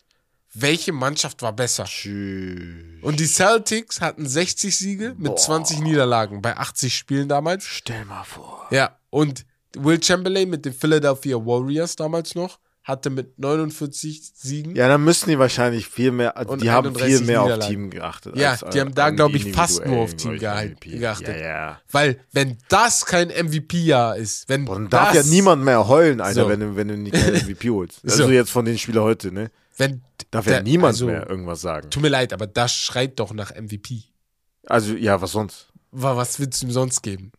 welche Mannschaft war besser? Tschüss. Und die Celtics hatten 60 Siege mit 20 Niederlagen bei 80 Spielen damals. Stell mal vor. Ja, und Will Chamberlain mit den Philadelphia Warriors damals noch hatte mit 49 Siegen. Ja, dann müssen die wahrscheinlich viel mehr, also die haben viel 31 mehr auf. Team geachtet. Ja, die haben da, an glaub ich, fast nur auf Team geachtet. Ja, ja. Weil, wenn das kein MVP-Jahr ist, wenn Und dann darf ja das, niemand mehr heulen, Alter, So. wenn, du- wenn du nicht keinen [laughs] MVP holst. Also So. jetzt von den Spielern heute, ne? Wenn Darf ja niemand also, mehr irgendwas sagen. Tut mir leid, aber das schreit doch nach MVP. Also, ja, was sonst? Wa- Was willst du ihm sonst geben?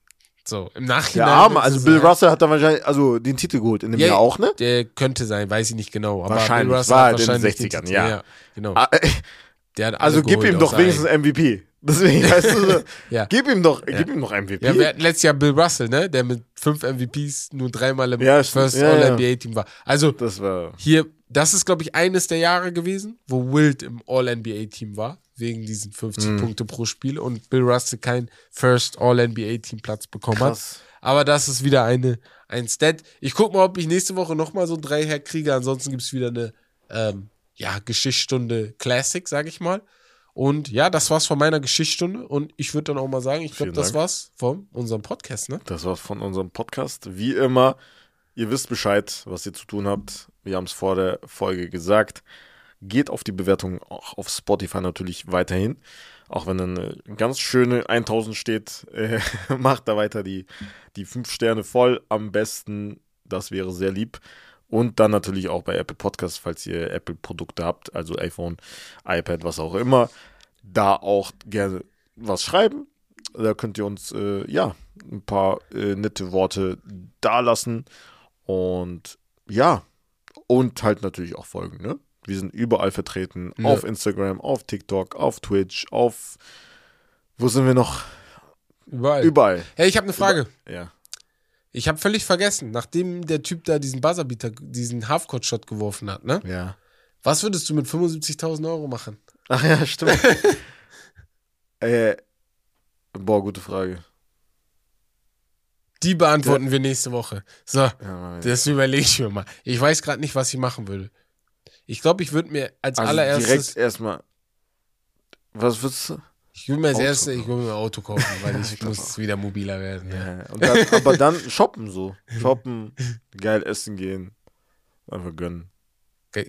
So, im Nachhinein. Arme, willst also Bill sagen, Russell hat dann wahrscheinlich, also den Titel geholt in dem Ja, Jahr auch, ne? Der könnte sein, weiß ich nicht genau. Aber Wahrscheinlich, Bill Russell war hat halt in den wahrscheinlich den 60ern, Titel, ja. genau. Ah, äh, Also gib ihm doch wenigstens. MVP. Deswegen, [laughs] weißt du, Ja. gib ihm doch, gib ihm doch MVP. Ja, wir hatten letztes Jahr Bill Russell, ne? Der mit fünf MVPs nur dreimal im Ja. First Ja, ja. All-NBA-Team war. Also das war, hier, das ist, glaube ich, eines der Jahre gewesen, wo Wild im All-NBA-Team war, wegen diesen 50 Mhm. Punkte pro Spiel und Bill Russell keinen First All-NBA-Team-Platz bekommen hat. krass. Aber das ist wieder eine, ein Stat. Ich guck mal, ob ich nächste Woche nochmal so drei herkriege. Ansonsten gibt's wieder eine ähm, ja, Geschichtsstunde Classic, sag ich mal. Und ja, das war's von meiner Geschichtsstunde. Und ich würde dann auch mal sagen, ich glaube, das war's von unserem Podcast, ne? Das war's von unserem Podcast. Wie immer, ihr wisst Bescheid, was ihr zu tun habt. Wir haben es vor der Folge gesagt. Geht auf die Bewertung auch auf Spotify natürlich weiterhin. Auch wenn eine ganz schöne 1000 steht, [laughs] äh, macht da weiter die, die 5 Sterne voll. Am besten, das wäre sehr lieb. Und dann natürlich auch bei Apple Podcasts, falls ihr Apple-Produkte habt, also iPhone, iPad, was auch immer, da auch gerne was schreiben. Da könnt ihr uns äh, ja ein paar äh, nette Worte dalassen. Und ja, und halt natürlich auch folgen, ne? Wir sind überall vertreten. Ja. Auf Instagram, auf TikTok, auf Twitch, auf. Wo sind wir noch? Überall. Überall. hey, ich habe eine Frage. Ja. Ich habe völlig vergessen, nachdem der Typ da diesen Buzzerbeater, diesen Halfcourt-Shot geworfen hat, ne? Ja. Was würdest du mit 75.000 Euro machen? Ach ja, stimmt. [laughs] äh, boah, gute Frage. Die beantworten wir nächste Woche. So, Ja, das überlege ich mir mal. Ich weiß gerade nicht, was ich machen würde. Ich glaube, ich würde mir als also allererstes, direkt erstmal. Was würdest du? Ich würde mir Auto erstes, ich würde mir ein Auto kaufen, weil ich [laughs] muss wieder mobiler werden. Ja. Dann, aber dann shoppen so. Shoppen, geil essen gehen. Einfach gönnen.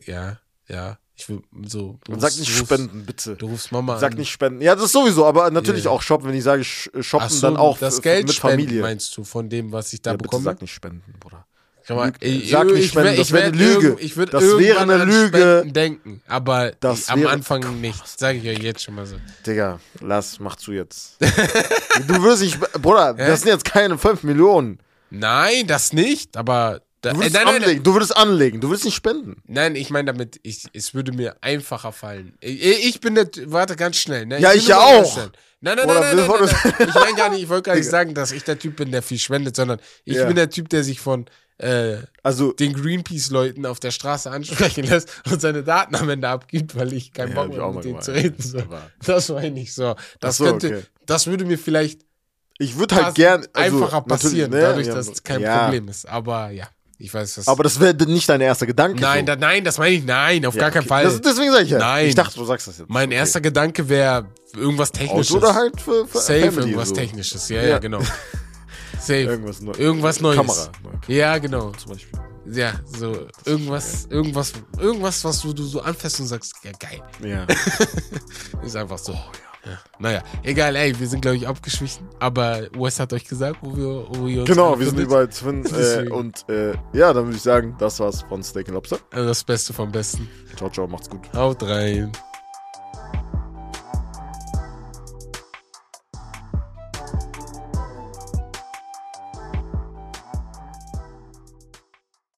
Ja, ja. Ich will so. Und sag nicht rufst- spenden, bitte. Du rufst Mama Sag an. nicht spenden. Ja, das ist sowieso, aber natürlich Ja. auch shoppen. Wenn ich sage sh- shoppen, so, dann auch das Geld mit spenden, Familie. meinst du, von dem, was ich da ja, bitte bekomme? sag nicht spenden, Bruder. Mal, ich, sag nicht ich, spenden, ich, das wäre werd eine Lüge. Ich würde Das wäre eine Lüge. Denken, aber Das ich, am wäre- Anfang nicht. Sage ich euch jetzt schon mal so. Digga, lass, mach zu jetzt. du wirst nicht, Bruder, [laughs] das sind jetzt keine 5 Millionen. Nein, das nicht, aber. Da, Du äh, würdest nein, nein, anlegen, du würdest anlegen, du würdest nicht spenden. nein, ich meine damit, ich, es würde mir einfacher fallen. Ich, ich bin der, warte ganz schnell. Ne? Ja, ich nur ja auch. Nein, nein, Oder nein, nein, nein, nein, nein. Ich meine gar nicht, ich wollte gar nicht [laughs] sagen, dass ich der Typ bin, der viel spendet, sondern ich Ja. bin der Typ, der sich von äh, Also, den Greenpeace-Leuten auf der Straße ansprechen [laughs] lässt und seine Daten am Ende abgibt, weil ich keinen Ja, Bock mehr auch mit denen zu reden soll. Das meine ich so. Das so, könnte, okay. das würde mir vielleicht ich würde halt gern. Also, einfacher passieren, ne, dadurch, ja, dass es kein ja. Problem ist. Aber ja, ich weiß was. Aber das wäre nicht dein erster Gedanke. nein, so. da, nein, das meine ich, nein, auf Ja, gar keinen okay. Fall. Das, deswegen sage ich ja. Nein. Ich dachte, du sagst das jetzt. mein Okay. erster Gedanke wäre irgendwas Technisches. Auto oder halt für, für Safe, Family, irgendwas so. Technisches. Ja, ja, Ja. genau. [laughs] Safe. Irgendwas, Neu Irgendwas Neues. Kamera. neu- Ja, genau. Zum Beispiel. Ja, so irgendwas, irgendwas, irgendwas, was du, du so anfasst und sagst, ja geil. Ja. [laughs] Ist einfach so. ja. Naja, egal, ey, wir sind, glaube ich, abgeschwichen. Aber Wes hat euch gesagt, wo wir, wo ihr uns genau, wir sind überall finden. [laughs] Äh, und äh, ja, dann würde ich sagen, das war's von Steak and Lobster. Also das Beste vom Besten. Ciao, ciao, macht's gut. Haut rein.